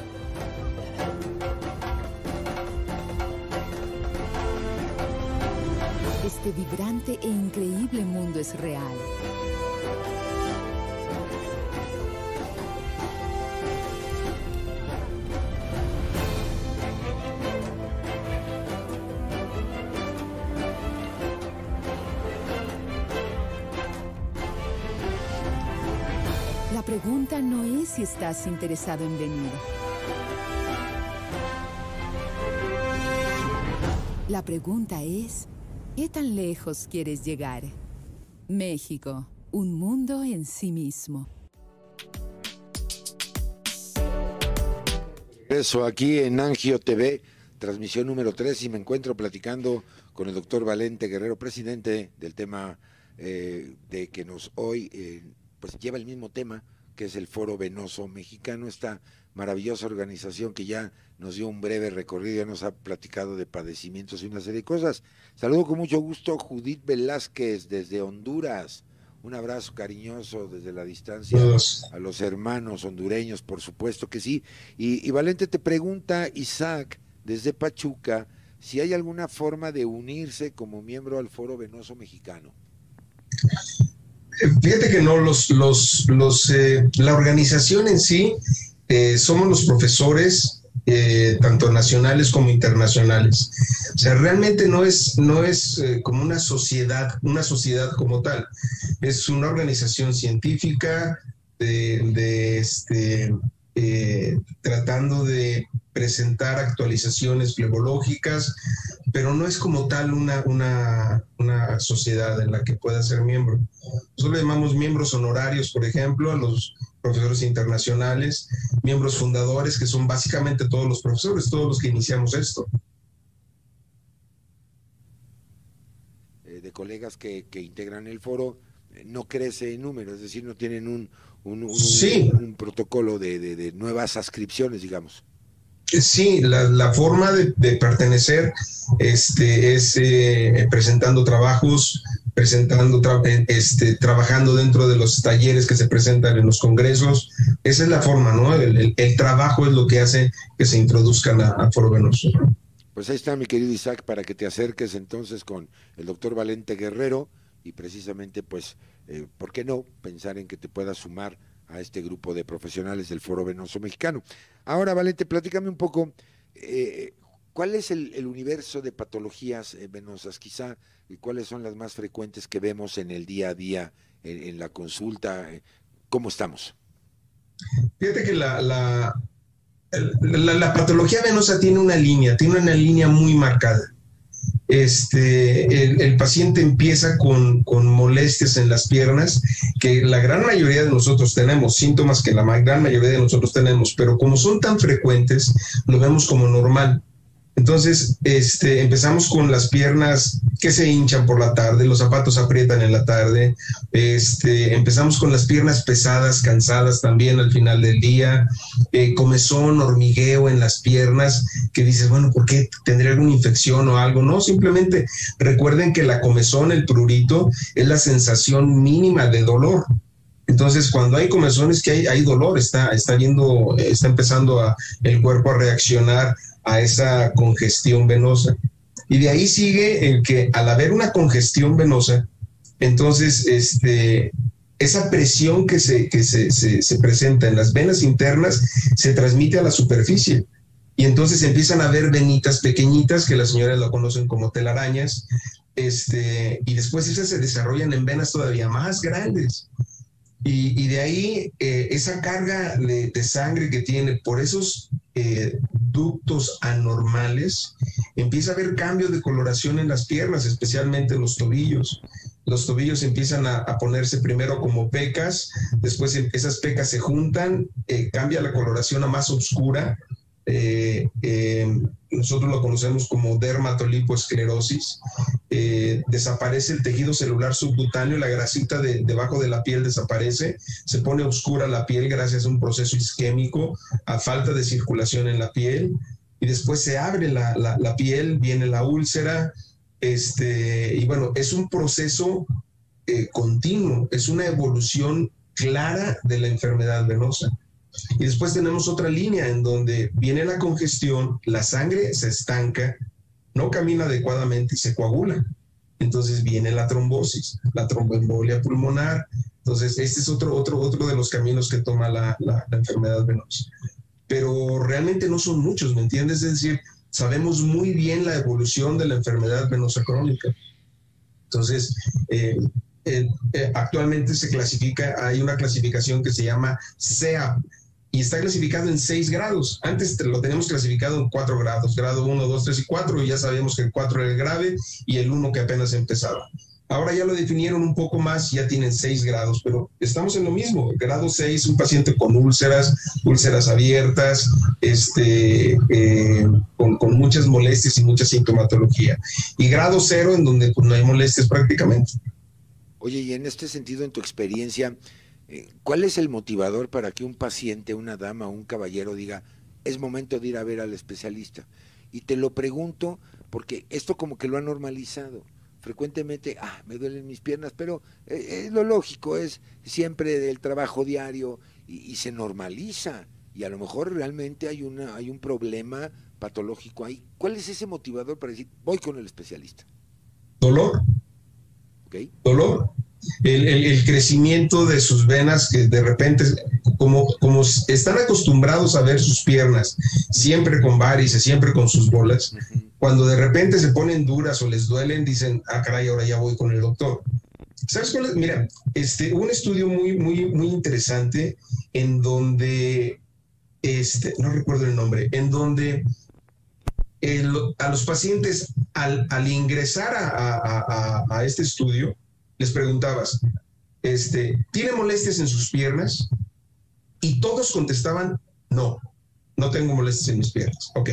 Este vibrante e increíble mundo es real. Pregunta no es si estás interesado en venir. La pregunta es, ¿qué tan lejos quieres llegar? México, un mundo en sí mismo. Eso aquí en Angio TV, transmisión número 3, y me encuentro platicando con el doctor Valente Guerrero, presidente del tema eh, de que nos hoy eh, pues lleva el mismo tema, que es el Foro Venoso Mexicano, esta maravillosa organización que ya nos dio un breve recorrido, ya nos ha platicado de padecimientos y una serie de cosas. Saludo con mucho gusto Judith Velázquez desde Honduras. Un abrazo cariñoso desde la distancia a los hermanos hondureños, por supuesto que sí. Y, y Valente te pregunta, Isaac, desde Pachuca, si hay alguna forma de unirse como miembro al Foro Venoso Mexicano. Fíjate que no, los, los, los, eh, la organización en sí, eh, somos los profesores, eh, tanto nacionales como internacionales. O sea, realmente no es, no es como una sociedad, una sociedad como tal. Es una organización científica de, de este, tratando de presentar actualizaciones flebológicas, pero no es como tal una, una, una, sociedad en la que pueda ser miembro. Nosotros llamamos miembros honorarios, por ejemplo, a los profesores internacionales, miembros fundadores, que son básicamente todos los profesores, todos los que iniciamos esto. Eh, de colegas que, que integran el foro, eh, no crece en número, es decir, no tienen un, un, un, protocolo de, de, de nuevas ascripciones, digamos. Sí, la, forma de, pertenecer este, es eh, presentando trabajos, presentando, eh, este, trabajando dentro de los talleres que se presentan en los congresos. Esa es la forma, ¿no? El, trabajo es lo que hace que se introduzcan a, a Foro Venoso. Pues ahí está, mi querido Isaac, para que te acerques entonces con el doctor Valente Guerrero y precisamente, pues, eh, ¿por qué no pensar en que te puedas sumar a este grupo de profesionales del Foro Venoso Mexicano. Ahora, Valente, platícame un poco, eh, ¿cuál es el, universo de patologías eh, venosas? Quizá, y cuáles son las más frecuentes que vemos en el día a día, en, la consulta. Eh, ¿Cómo estamos? Fíjate que la, la, la patología venosa tiene una línea, tiene una línea muy marcada este, el, paciente empieza con, molestias en las piernas, que la gran mayoría de nosotros tenemos, síntomas que la gran mayoría de nosotros tenemos, pero como son tan frecuentes, lo vemos como normal. Entonces, este, empezamos con las piernas que se hinchan por la tarde, los zapatos aprietan en la tarde, este, empezamos con las piernas pesadas, cansadas también al final del día, eh, comezón, hormigueo en las piernas, que dices, bueno, ¿por qué tendría alguna infección o algo? No, simplemente recuerden que la comezón, el prurito, es la sensación mínima de dolor. Entonces, cuando hay comezón es que hay, hay dolor, está, está, yendo, está empezando a, el cuerpo a reaccionar a esa congestión venosa. Y de ahí sigue el que al haber una congestión venosa, entonces este, esa presión que, se, que se, se, presenta en las venas internas se transmite a la superficie. Y entonces empiezan a ver venitas pequeñitas, que las señoras lo conocen como telarañas, este, y después esas se desarrollan en venas todavía más grandes. Y, de ahí eh, esa carga de, sangre que tiene por esos eh, ductos anormales, empieza a haber cambio de coloración en las piernas, especialmente en los tobillos. Los tobillos empiezan a, ponerse primero como pecas, después esas pecas se juntan, eh, cambia la coloración a más oscura, eh, eh, nosotros lo conocemos como dermatolipoesclerosis, eh, desaparece el tejido celular subcutáneo, la grasita de, debajo de la piel desaparece, se pone oscura la piel gracias a un proceso isquémico, a falta de circulación en la piel, y después se abre la, la piel, viene la úlcera, este, y bueno, es un proceso continuo, es una evolución clara de la enfermedad venosa. Y después tenemos otra línea en donde viene la congestión, la sangre se estanca, no camina adecuadamente y se coagula. Entonces viene la trombosis, la tromboembolia pulmonar. Entonces, este es otro, otro, otro de los caminos que toma la, la, enfermedad venosa. Pero realmente no son muchos, ¿me entiendes? Es decir, sabemos muy bien la evolución de la enfermedad venosa crónica. Entonces, eh, eh, eh, actualmente se clasifica, hay una clasificación que se llama CEAP, y está clasificado en seis grados. Antes lo teníamos clasificado en cuatro grados, grado 1, 2, 3 y 4, y ya sabíamos que el 4 era el grave y el 1 que apenas empezaba. Ahora ya lo definieron un poco más, ya tienen seis grados, pero estamos en lo mismo. Grado 6, un paciente con úlceras, úlceras abiertas, este, eh, con, muchas molestias y mucha sintomatología. Y grado 0, en donde pues, no hay molestias prácticamente. Oye, y en este sentido, en tu experiencia, ¿Cuál es el motivador para que un paciente, una dama o un caballero diga, es momento de ir a ver al especialista? Y te lo pregunto porque esto como que lo ha normalizado. Frecuentemente, ah, me duelen mis piernas, pero eh, es lo lógico, es siempre del trabajo diario y, se normaliza. Y a lo mejor realmente hay, una, hay un problema patológico ahí. ¿Cuál es ese motivador para decir, voy con el especialista? Dolor. Dolor el, crecimiento de sus venas que de repente, como, como están acostumbrados a ver sus piernas siempre con varices, siempre con sus bolas, cuando de repente se ponen duras o les duelen, dicen, ah, caray, ahora ya voy con el doctor. ¿Sabes cuál es? Mira, este, un estudio muy, muy, muy interesante en donde, este, no recuerdo el nombre, en donde a los pacientes al, al ingresar a, a, a, este estudio, les preguntabas, este, ¿tiene molestias en sus piernas? Y todos contestaban, no, no tengo molestias en mis piernas. Ok.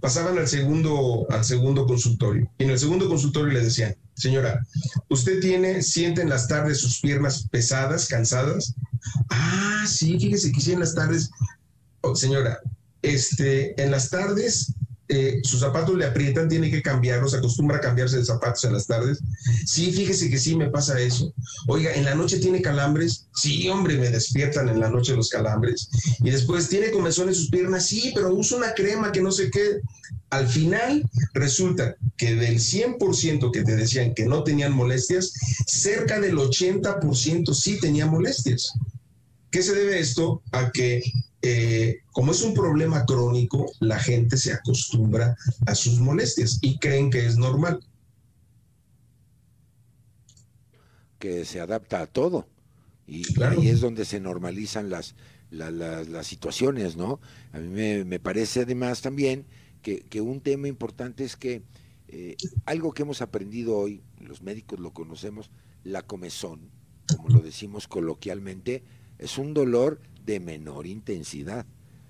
Pasaban al segundo, al segundo consultorio. Y en el segundo consultorio le decían, señora, ¿usted tiene, siente en las tardes sus piernas pesadas, cansadas? Ah, sí, fíjese que sí en las tardes. Oh, señora, este, en las tardes eh, sus zapatos le aprietan, tiene que cambiarlos, acostumbra a cambiarse de zapatos en las tardes. Sí, fíjese que sí me pasa eso. Oiga, en la noche tiene calambres. Sí, hombre, me despiertan en la noche los calambres. Y después tiene comezón en sus piernas. Sí, pero uso una crema que no sé qué. Al final resulta que del 100% que te decían que no tenían molestias, cerca del 80% sí tenía molestias. ¿Qué se debe esto? A que eh, como es un problema crónico, la gente se acostumbra a sus molestias y creen que es normal. Que se adapta a todo. Y ahí es donde se normalizan las, las, situaciones, ¿no? A mí me, parece además también que, un tema importante es que eh, algo que hemos aprendido hoy, los médicos lo conocemos, la comezón, como lo decimos coloquialmente, es un dolor de menor intensidad,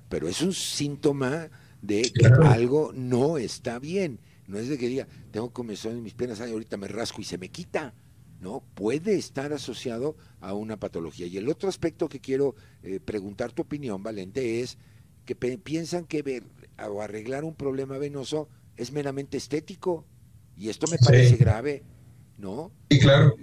pero es un síntoma de que algo no está bien. No es de que diga, tengo comezón en mis piernas, ahorita me rasco y se me quita. No, puede estar asociado a una patología. Y el otro aspecto que quiero eh, preguntar tu opinión, Valente, es que piensan que ver o arreglar un problema venoso es meramente estético. Y esto me parece grave, ¿no? Sí, claro.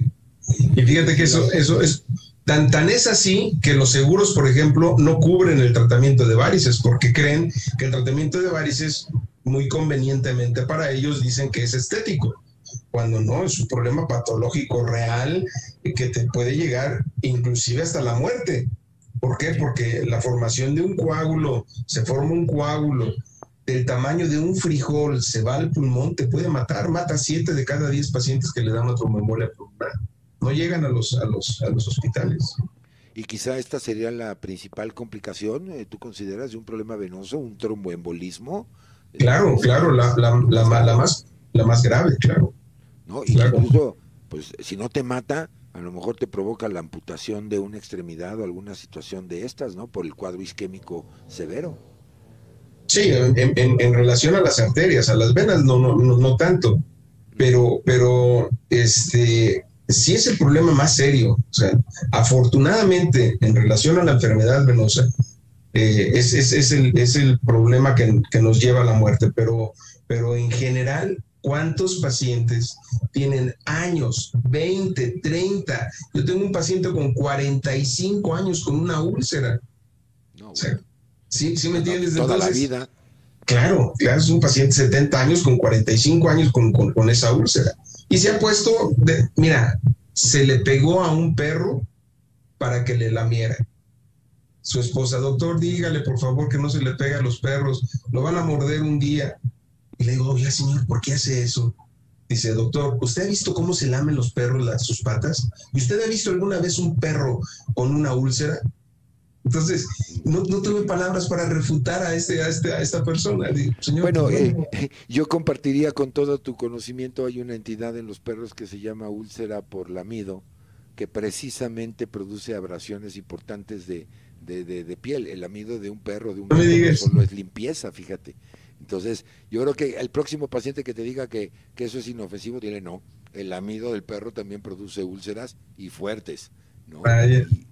Y fíjate que eso, eso es tan, tan es así que los seguros, por ejemplo, no cubren el tratamiento de varices porque creen que el tratamiento de varices, muy convenientemente para ellos, dicen que es estético cuando no, es un problema patológico real que te puede llegar inclusive hasta la muerte. ¿Por qué? Porque la formación de un coágulo, se forma un coágulo del tamaño de un frijol, se va al pulmón, te puede matar, mata siete de cada diez pacientes que le dan otra memoria pulmonar. No llegan a los, a los, a los hospitales. Y quizá esta sería la principal complicación, eh, ¿tú consideras, de un problema venoso, un tromboembolismo? Claro, claro, la, la, la, la más, la más grave, claro. ¿no? Y incluso, pues si no te mata, a lo mejor te provoca la amputación de una extremidad o alguna situación de estas, ¿no? Por el cuadro isquémico severo. Sí, en, relación a las arterias, a las venas no, no, no, tanto, pero, pero este, sí es el problema más serio. O sea, afortunadamente, en relación a la enfermedad venosa, eh, es, es, es, el, es el problema que, que, nos lleva a la muerte, pero, pero en general ¿Cuántos pacientes tienen años, 20, 30? Yo tengo un paciente con 45 años con una úlcera. No, ¿sí, ¿sí, me entiendes? Toda la vida. Claro, claro, es un paciente de 70 años con 45 años con, con, esa úlcera. Y se ha puesto, de, mira, se le pegó a un perro para que le lamiera. Su esposa, doctor, dígale por favor que no se le pegue a los perros, lo van a morder un día. Y le digo, oiga, señor, ¿por qué hace eso? Dice, doctor, ¿usted ha visto cómo se lamen los perros las, sus patas? ¿Y usted ha visto alguna vez un perro con una úlcera? Entonces, no, tuve palabras para refutar a, este, a, este, a esta persona. bueno, eh, yo compartiría con todo tu conocimiento, hay una entidad en los perros que se llama úlcera por lamido, que precisamente produce abrasiones importantes de, de, piel. El amido de un perro, de un no solo es limpieza, fíjate. Entonces, yo creo que el próximo paciente que te diga que, eso es inofensivo, dile no. El amido del perro también produce úlceras y fuertes, ¿no? Y,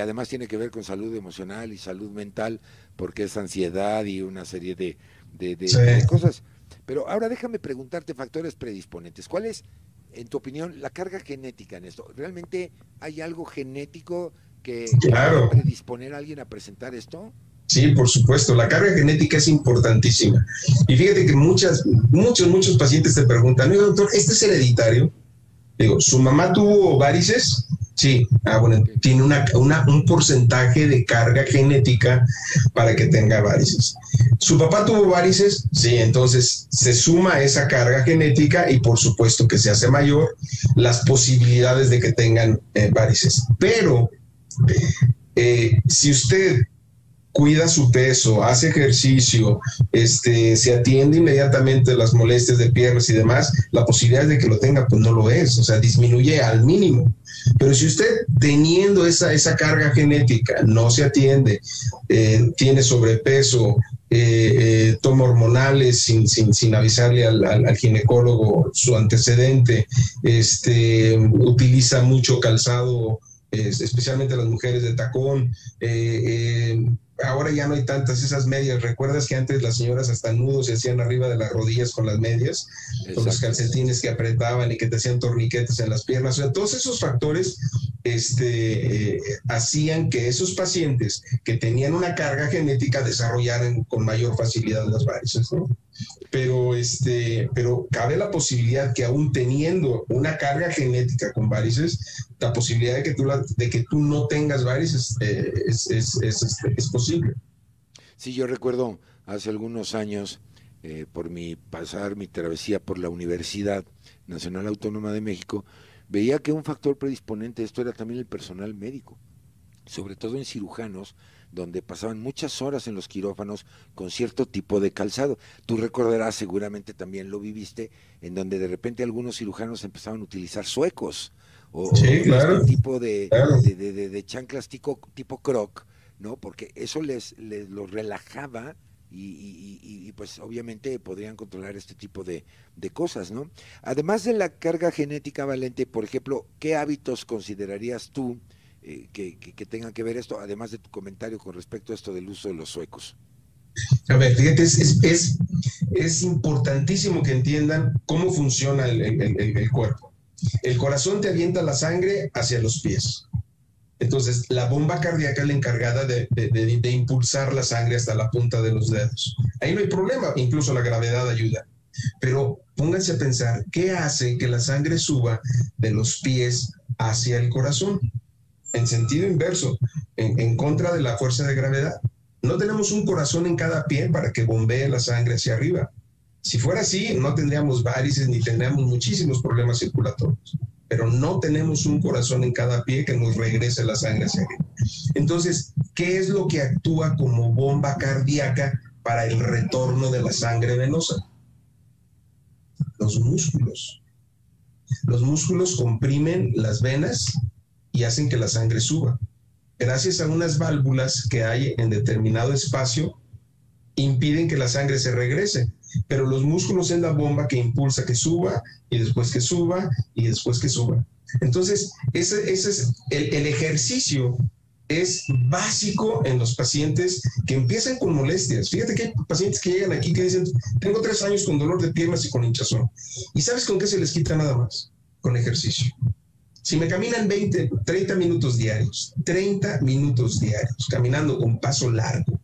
además tiene que ver con salud emocional y salud mental, porque es ansiedad y una serie de, de, cosas. Pero ahora déjame preguntarte factores predisponentes. ¿Cuál es, en tu opinión, la carga genética en esto? ¿Realmente hay algo genético que, claro. predisponer a alguien a presentar esto? Sí, por supuesto, la carga genética es importantísima. Y fíjate que muchas, muchos, muchos pacientes te preguntan, doctor, ¿este es hereditario? Digo, ¿su mamá tuvo varices? Sí, ah, bueno, tiene una, un porcentaje de carga genética para que tenga varices. ¿Su papá tuvo varices? Sí, entonces se suma esa carga genética y por supuesto que se hace mayor las posibilidades de que tengan eh, varices. Pero eh, si usted cuida su peso, hace ejercicio, este, se atiende inmediatamente las molestias de piernas y demás, la posibilidad de que lo tenga, pues no lo es, o sea, disminuye al mínimo. Pero si usted teniendo esa, esa carga genética no se atiende, eh, tiene sobrepeso, eh, eh, toma hormonales sin, sin, sin avisarle al, al, ginecólogo su antecedente, este, utiliza mucho calzado, especialmente las mujeres de tacón, ahora ya no hay tantas esas medias. ¿Recuerdas que antes las señoras hasta nudos se hacían arriba de las rodillas con las medias, con los calcetines que apretaban y que te hacían torniquetes en las piernas? O sea, todos esos factores este, eh, hacían que esos pacientes que tenían una carga genética desarrollaran con mayor facilidad las varices, ¿no? Pero, este, pero cabe la posibilidad que aún teniendo una carga genética con varices, la posibilidad de que tú, de que tú no tengas varices eh, es, es, es, este, es, posible. Sí, yo recuerdo hace algunos años, eh, por mi pasar mi travesía por la Universidad Nacional Autónoma de México, veía que un factor predisponente esto era también el personal médico, sobre todo en cirujanos, donde pasaban muchas horas en los quirófanos con cierto tipo de calzado. Tú recordarás, seguramente también lo viviste, en donde de repente algunos cirujanos empezaban a utilizar suecos o, este tipo de, de, chanclas tipo, tipo croc, ¿no? Porque eso les, les los relajaba y, pues obviamente podrían controlar este tipo de, cosas, ¿no? Además de la carga genética valente, por ejemplo, ¿qué hábitos considerarías tú eh, que, tengan que ver esto, además de tu comentario con respecto a esto del uso de los suecos? A ver, fíjate, es, es, importantísimo que entiendan cómo funciona el cuerpo. El corazón te avienta la sangre hacia los pies. Entonces, la bomba cardíaca es la encargada de, impulsar la sangre hasta la punta de los dedos. Ahí no hay problema, incluso la gravedad ayuda. Pero pónganse a pensar, ¿qué hace que la sangre suba de los pies hacia el corazón? En sentido inverso, en, contra de la fuerza de gravedad. No tenemos un corazón en cada pie para que bombee la sangre hacia arriba. Si fuera así, no tendríamos varices ni tendríamos muchísimos problemas circulatorios pero no tenemos un corazón en cada pie que nos regrese la sangre hacia arriba. Entonces, ¿qué es lo que actúa como bomba cardíaca para el retorno de la sangre venosa? Los músculos. Los músculos comprimen las venas y hacen que la sangre suba. Gracias a unas válvulas que hay en determinado espacio, impiden que la sangre se regrese pero los músculos es la bomba que impulsa que suba y después que suba y después que suba. Entonces, ese, es el, ejercicio es básico en los pacientes que empiezan con molestias. Fíjate que hay pacientes que llegan aquí que dicen, tengo tres años con dolor de piernas y con hinchazón. ¿Y sabes con qué se les quita nada más? Con ejercicio. Si me caminan 20, 30 minutos diarios, 30 minutos diarios, caminando con paso largo,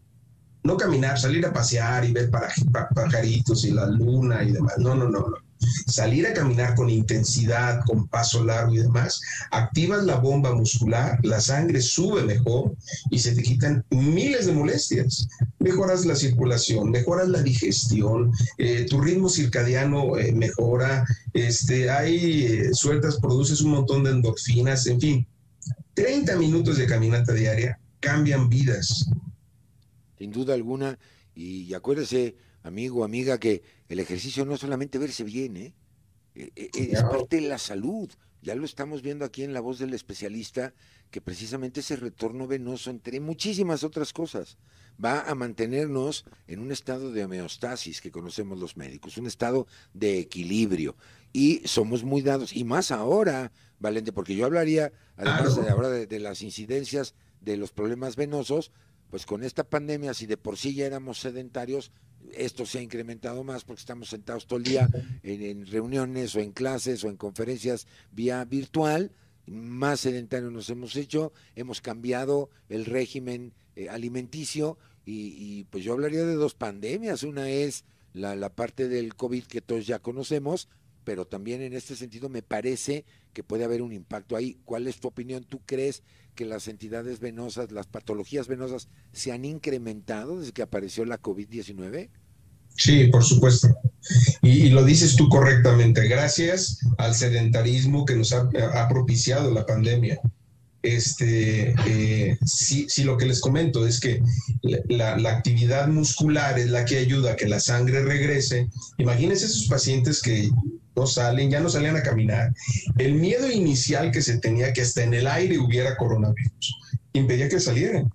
no caminar, salir a pasear y ver pajaritos y la luna y demás. No, no, no, no. Salir a caminar con intensidad, con paso largo y demás, activas la bomba muscular, la sangre sube mejor y se te quitan miles de molestias. Mejoras la circulación, mejoras la digestión, eh, tu ritmo circadiano eh, mejora, este, hay eh, sueltas, produces un montón de endorfinas, en fin. 30 minutos de caminata diaria cambian vidas sin duda alguna. Y, acuérdese, amigo, amiga, que el ejercicio no es solamente verse bien, ¿eh? E, e, e, es parte de la salud. Ya lo estamos viendo aquí en la voz del especialista, que precisamente ese retorno venoso, entre muchísimas otras cosas, va a mantenernos en un estado de homeostasis que conocemos los médicos, un estado de equilibrio. Y somos muy dados, y más ahora, Valente, porque yo hablaría, además de ahora de las incidencias de los problemas venosos, pues con esta pandemia, si de por sí ya éramos sedentarios, esto se ha incrementado más porque estamos sentados todo el día en, reuniones o en clases o en conferencias vía virtual, más sedentarios nos hemos hecho, hemos cambiado el régimen eh, alimenticio y, pues yo hablaría de dos pandemias, una es la, la parte del COVID que todos ya conocemos, pero también en este sentido me parece que puede haber un impacto ahí. ¿Cuál es tu opinión? ¿Tú crees que las entidades venosas, las patologías venosas, se han incrementado desde que apareció la COVID-19? Sí, por supuesto. Y, lo dices tú correctamente, gracias al sedentarismo que nos ha, propiciado la pandemia. Este, eh, sí, lo que les comento es que la, la, actividad muscular es la que ayuda a que la sangre regrese. Imagínense esos pacientes que no salen, ya no salían a caminar. El miedo inicial que se tenía que hasta en el aire hubiera coronavirus impedía que salieran.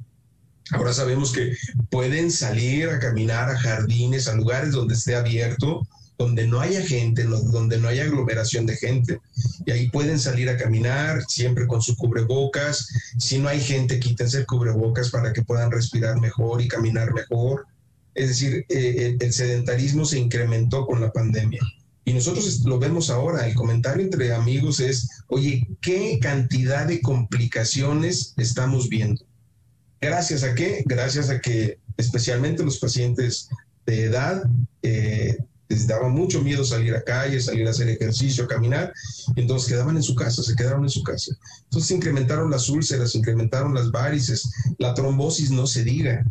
Ahora sabemos que pueden salir a caminar a jardines, a lugares donde esté abierto, donde no haya gente, donde no haya aglomeración de gente. Y ahí pueden salir a caminar siempre con su cubrebocas. Si no hay gente, quítense el cubrebocas para que puedan respirar mejor y caminar mejor. Es decir, eh, el sedentarismo se incrementó con la pandemia. Y nosotros lo vemos ahora, el comentario entre amigos es, oye, ¿qué cantidad de complicaciones estamos viendo? ¿Gracias a qué? Gracias a que especialmente los pacientes de edad eh, les daba mucho miedo salir a calle, salir a hacer ejercicio, caminar, entonces quedaban en su casa, se quedaron en su casa. Entonces incrementaron las úlceras, incrementaron las varices, la trombosis no se diga,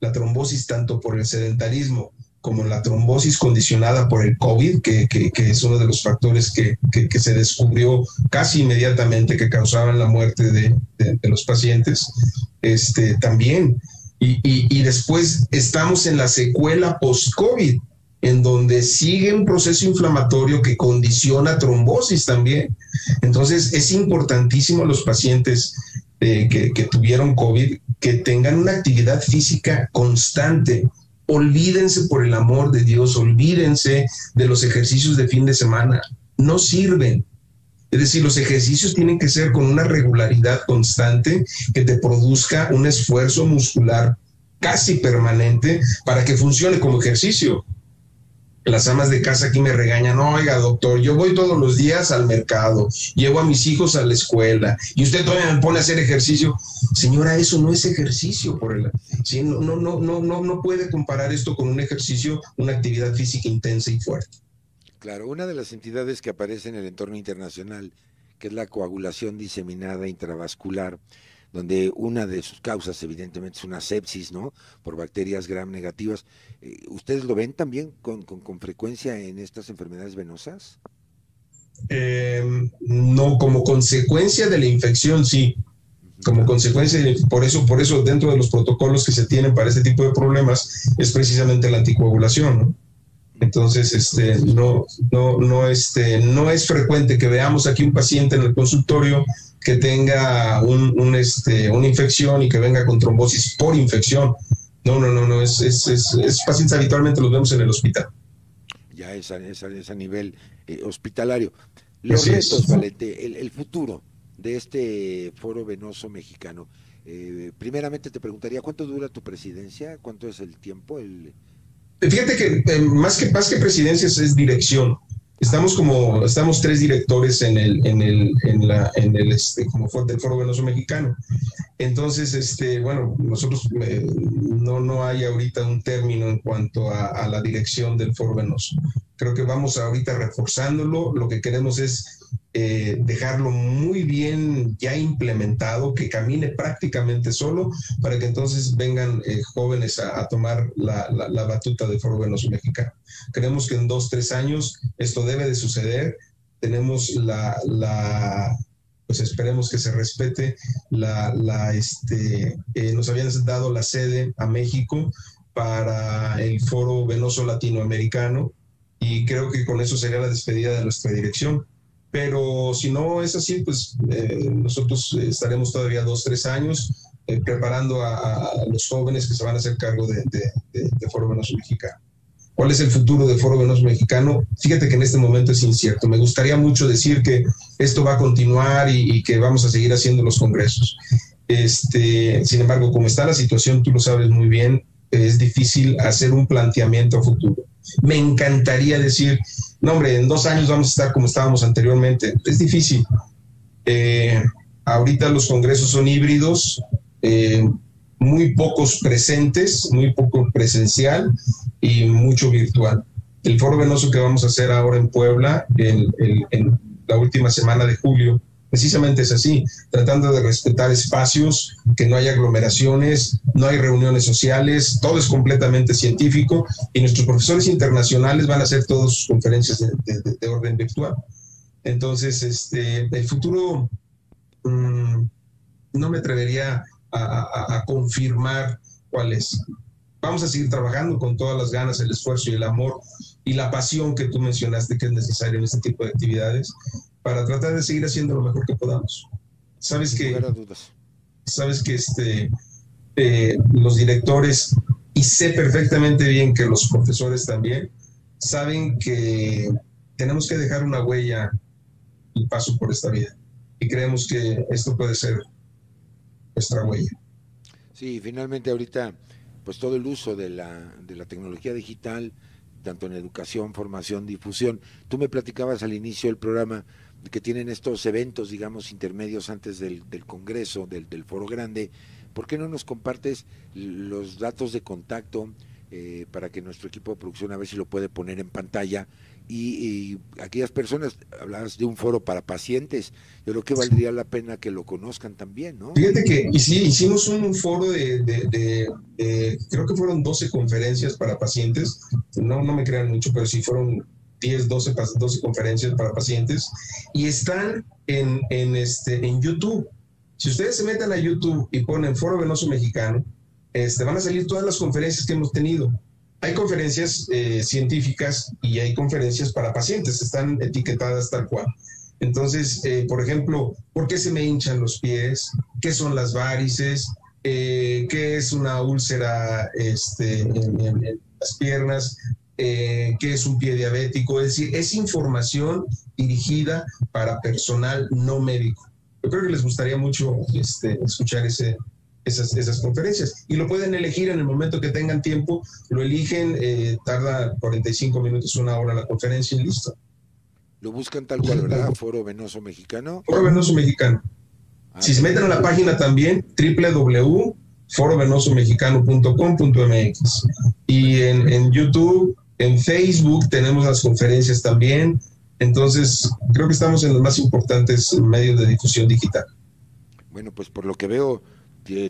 la trombosis tanto por el sedentarismo como la trombosis condicionada por el COVID, que, es uno de los factores que, se descubrió casi inmediatamente que causaban la muerte de, los pacientes, este, también. Y, y, después estamos en la secuela post-COVID, en donde sigue un proceso inflamatorio que condiciona trombosis también. Entonces, es importantísimo a los pacientes eh, que, que tuvieron COVID que tengan una actividad física constante, olvídense por el amor de Dios, olvídense de los ejercicios de fin de semana, no sirven. Es decir, los ejercicios tienen que ser con una regularidad constante que te produzca un esfuerzo muscular casi permanente para que funcione como ejercicio. Las amas de casa aquí me regañan, oiga doctor, yo voy todos los días al mercado, llevo a mis hijos a la escuela y usted todavía me pone a hacer ejercicio. Señora, eso no es ejercicio por el... ¿sí? No, no, no, no, no, no puede comparar esto con un ejercicio, una actividad física intensa y fuerte. Claro, una de las entidades que aparece en el entorno internacional, que es la coagulación diseminada intravascular, donde una de sus causas evidentemente es una sepsis, ¿no? Por bacterias gram negativas. Eh, ¿Ustedes lo ven también con, frecuencia en estas enfermedades venosas? Em, no, como consecuencia de la infección, sí. Como consecuencia, por eso, por eso dentro de los protocolos que se tienen para este tipo de problemas es precisamente la anticoagulación, ¿no? Entonces, este, no, no, no, este, no es frecuente que veamos aquí un paciente en el consultorio que tenga un, este, una infección y que venga con trombosis por infección. No, no, no, no, es, es, es, pacientes habitualmente los vemos en el hospital. Ya es a, es a, nivel eh, hospitalario. Los retos, Valente, el, futuro de este foro venoso mexicano. Eh, primeramente te preguntaría, ¿cuánto dura tu presidencia? ¿Cuánto es el tiempo? El, Fíjate que eh, más que más que presidencias es dirección. Estamos como estamos tres directores en el en el en la en el este como del Foro Venoso Mexicano. Entonces, este, bueno, nosotros eh, no no hay ahorita un término en cuanto a, a la dirección del Foro Venoso. Creo que vamos ahorita reforzándolo. Lo que queremos es eh, dejarlo muy bien ya implementado, que camine prácticamente solo, para que entonces vengan eh, jóvenes a, tomar la, batuta de Foro Venoso Mexicano. Creemos que en dos, tres años esto debe de suceder. Tenemos la, pues esperemos que se respete la, la este, eh, nos habían dado la sede a México para el Foro Venoso Latinoamericano y creo que con eso sería la despedida de nuestra dirección pero si no es así, pues eh, nosotros estaremos todavía dos, tres años eh, preparando a, los jóvenes que se van a hacer cargo de, Foro Venoso Mexicano. ¿Cuál es el futuro de Foro Venoso Mexicano? Fíjate que en este momento es incierto. Me gustaría mucho decir que esto va a continuar y, que vamos a seguir haciendo los congresos. Este, sin embargo, como está la situación, tú lo sabes muy bien, es difícil hacer un planteamiento a futuro. Me encantaría decir, no hombre, en dos años vamos a estar como estábamos anteriormente. Es difícil. Eh, ahorita los congresos son híbridos, eh, muy pocos presentes, muy poco presencial y mucho virtual. El foro venoso que vamos a hacer ahora en Puebla, en la última semana de julio, precisamente es así, tratando de respetar espacios, que no haya aglomeraciones, no hay reuniones sociales, todo es completamente científico y nuestros profesores internacionales van a hacer todas sus conferencias de, orden virtual. Entonces, este, el futuro mm, no me atrevería a, a confirmar cuál es. Vamos a seguir trabajando con todas las ganas, el esfuerzo y el amor y la pasión que tú mencionaste que es necesario en este tipo de actividades para tratar de seguir haciendo lo mejor que podamos. Sabes que, sabes que este, eh, los directores, y sé perfectamente bien que los profesores también, saben que tenemos que dejar una huella y paso por esta vida. Y creemos que esto puede ser nuestra huella. Sí, finalmente ahorita, pues todo el uso de la, de la tecnología digital, tanto en educación, formación, difusión. Tú me platicabas al inicio del programa que tienen estos eventos, digamos, intermedios antes del, Congreso, del, del, Foro Grande, ¿por qué no nos compartes los datos de contacto eh, para que nuestro equipo de producción a ver si lo puede poner en pantalla? Y, aquellas personas, hablabas de un foro para pacientes, yo creo que valdría la pena que lo conozcan también, ¿no? Fíjate que y sí, hicimos un foro de, de, creo que fueron 12 conferencias para pacientes, no, no me crean mucho, pero sí fueron 10, 12, 12 conferencias para pacientes y están en, en, este, en YouTube. Si ustedes se meten a YouTube y ponen Foro Venoso Mexicano, este, van a salir todas las conferencias que hemos tenido. Hay conferencias eh, científicas y hay conferencias para pacientes, están etiquetadas tal cual. Entonces, eh, por ejemplo, ¿por qué se me hinchan los pies? ¿Qué son las varices? eh, qué es una úlcera este, en, las piernas, eh, qué es un pie diabético, es decir, es información dirigida para personal no médico. Yo creo que les gustaría mucho este, escuchar ese, esas, esas, conferencias. Y lo pueden elegir en el momento que tengan tiempo, lo eligen, eh, tarda 45 minutos, una hora la conferencia y listo. Lo buscan tal cual, ¿verdad? Foro Venoso Mexicano. Foro Venoso Mexicano. Ah, si se meten a la página también, www.forovenosomexicano.com.mx. Y en, en YouTube, en Facebook tenemos las conferencias también. Entonces, creo que estamos en los más importantes medios de difusión digital. Bueno, pues por lo que veo,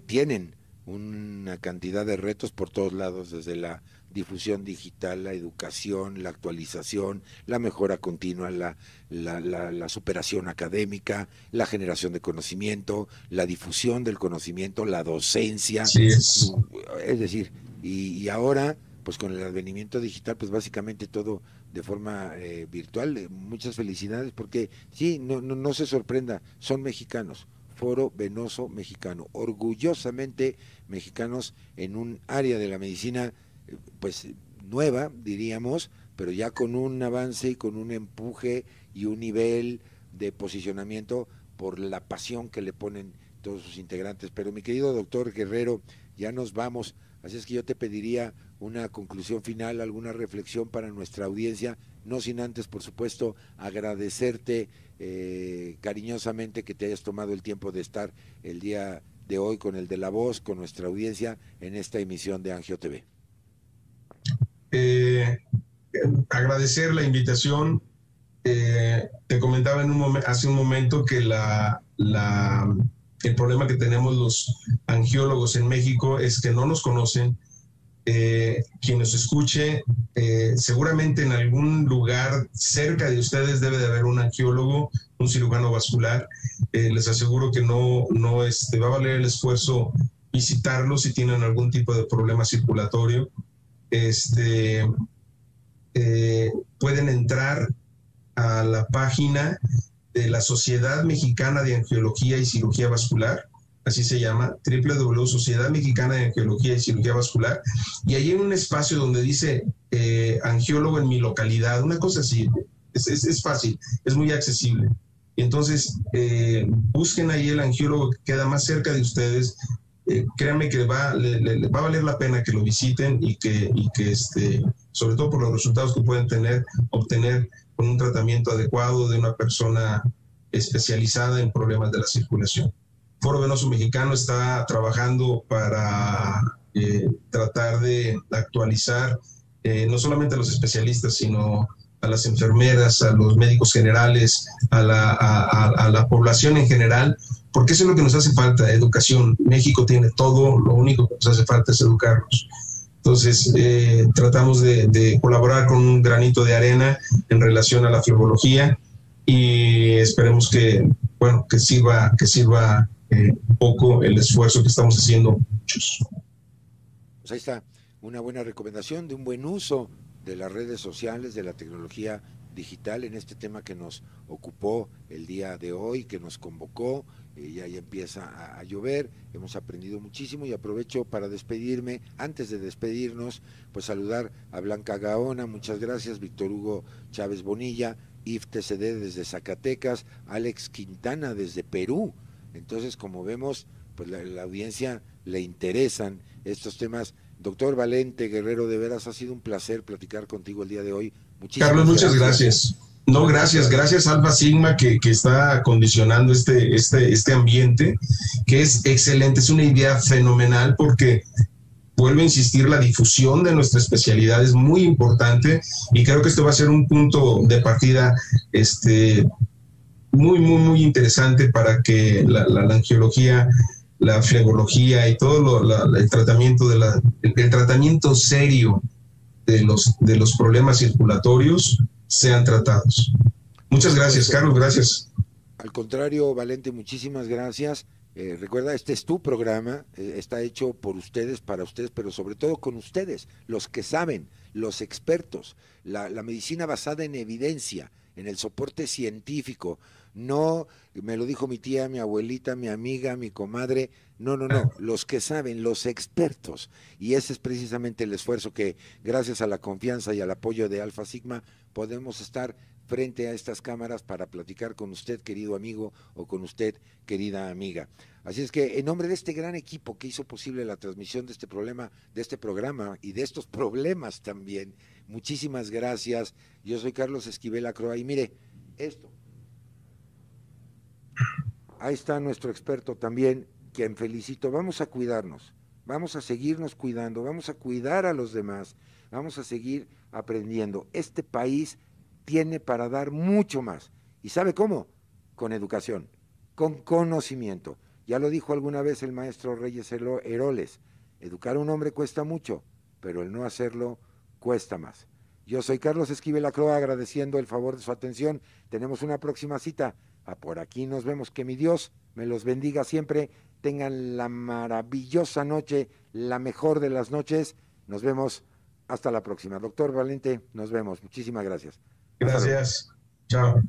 tienen una cantidad de retos por todos lados, desde la difusión digital, la educación, la actualización, la mejora continua, la, la, superación académica, la generación de conocimiento, la difusión del conocimiento, la docencia. es. decir, y, ahora, pues con el advenimiento digital, pues básicamente todo de forma eh, virtual. Muchas felicidades, porque sí, no, no, no se sorprenda, son mexicanos Foro Venoso Mexicano, orgullosamente mexicanos en un área de la medicina pues nueva, diríamos, pero ya con un avance y con un empuje y un nivel de posicionamiento por la pasión que le ponen todos sus integrantes. Pero mi querido doctor Guerrero, ya nos vamos, así es que yo te pediría una conclusión final, alguna reflexión para nuestra audiencia, no sin antes, por supuesto, agradecerte eh, cariñosamente que te hayas tomado el tiempo de estar el día de hoy con el de la voz, con nuestra audiencia en esta emisión de Angio TV. Eh, agradecer la invitación. Eh, te comentaba hace un momento que la, el problema que tenemos los angiólogos en México es que no nos conocen. Eh, quien nos escuche, seguramente en algún lugar cerca de ustedes debe de haber un angiólogo, un cirujano vascular. les aseguro que no, no este, va a valer el esfuerzo visitarlos si tienen algún tipo de problema circulatorio este, eh, pueden entrar a la página de la Sociedad Mexicana de Angiología y Cirugía Vascular, así se llama, www Sociedad Mexicana de Angiología y Cirugía Vascular, y ahí hay un espacio donde dice eh, angiólogo en mi localidad, una cosa así, es, fácil, es muy accesible. Entonces, eh, busquen ahí el angiólogo que queda más cerca de ustedes, eh, créanme que va, va a valer la pena que lo visiten y que, y que este, sobre todo por los resultados que pueden tener, obtener con un tratamiento adecuado de una persona especializada en problemas de la circulación. Foro Venoso Mexicano está trabajando para eh, tratar de actualizar eh, no solamente a los especialistas, sino a las enfermeras, a los médicos generales, a la, a la población en general, porque eso es lo que nos hace falta, educación. México tiene todo, lo único que nos hace falta es educarnos. Entonces, eh, tratamos de, colaborar con un granito de arena en relación a la flebología y esperemos que, bueno, que sirva, que sirva eh, un poco el esfuerzo que estamos haciendo muchos. Pues ahí está, una buena recomendación de un buen uso de las redes sociales, de la tecnología digital en este tema que nos ocupó el día de hoy, que nos convocó eh, ya, empieza a, llover, hemos aprendido muchísimo y aprovecho para despedirme, antes de despedirnos, pues saludar a Blanca Gaona, muchas gracias, Víctor Hugo Chávez Bonilla, IF TCD desde Zacatecas, Alex Quintana desde Perú. Entonces, como vemos, pues la, la audiencia le interesan estos temas. Doctor Valente Guerrero, de veras ha sido un placer platicar contigo el día de hoy. Muchísimas Carlos, muchas gracias. No, gracias, gracias Alfa Sigma que, que, está condicionando este, este, este ambiente, que es excelente, es una idea fenomenal porque vuelvo a insistir, la difusión de nuestra especialidad es muy importante y creo que esto va a ser un punto de partida este, muy, muy, muy interesante para que la, la, angiología, la flegología y todo el tratamiento de la, el, tratamiento serio de los, de los problemas circulatorios sean tratados. Muchas gracias, Carlos, gracias. Al contrario, Valente, muchísimas gracias. Eh, recuerda, este es tu programa, eh, está hecho por ustedes, para ustedes, pero sobre todo con ustedes, los que saben, los expertos, la, la medicina basada en evidencia, en el soporte científico. No, me lo dijo mi tía, mi abuelita, mi amiga, mi comadre. No, no, no, los que saben, los expertos. Y ese es precisamente el esfuerzo que, gracias a la confianza y al apoyo de Alfa Sigma, podemos estar frente a estas cámaras para platicar con usted, querido amigo, o con usted, querida amiga. Así es que en nombre de este gran equipo que hizo posible la transmisión de este problema, de este programa y de estos problemas también, muchísimas gracias. Yo soy Carlos Esquivel Acroa y mire, esto. Ahí está nuestro experto también, quien felicito. Vamos a cuidarnos, vamos a seguirnos cuidando, vamos a cuidar a los demás, vamos a seguir aprendiendo. Este país tiene para dar mucho más. ¿Y sabe cómo? Con educación, con conocimiento. Ya lo dijo alguna vez el maestro Reyes Heroles, educar a un hombre cuesta mucho, pero el no hacerlo cuesta más. Yo soy Carlos Esquivel Acroa, agradeciendo el favor de su atención. Tenemos una próxima cita. A por aquí nos vemos. Que mi Dios me los bendiga siempre. Tengan la maravillosa noche, la mejor de las noches. Nos vemos hasta la próxima. Doctor Valente, nos vemos. Muchísimas gracias. Gracias. Chao.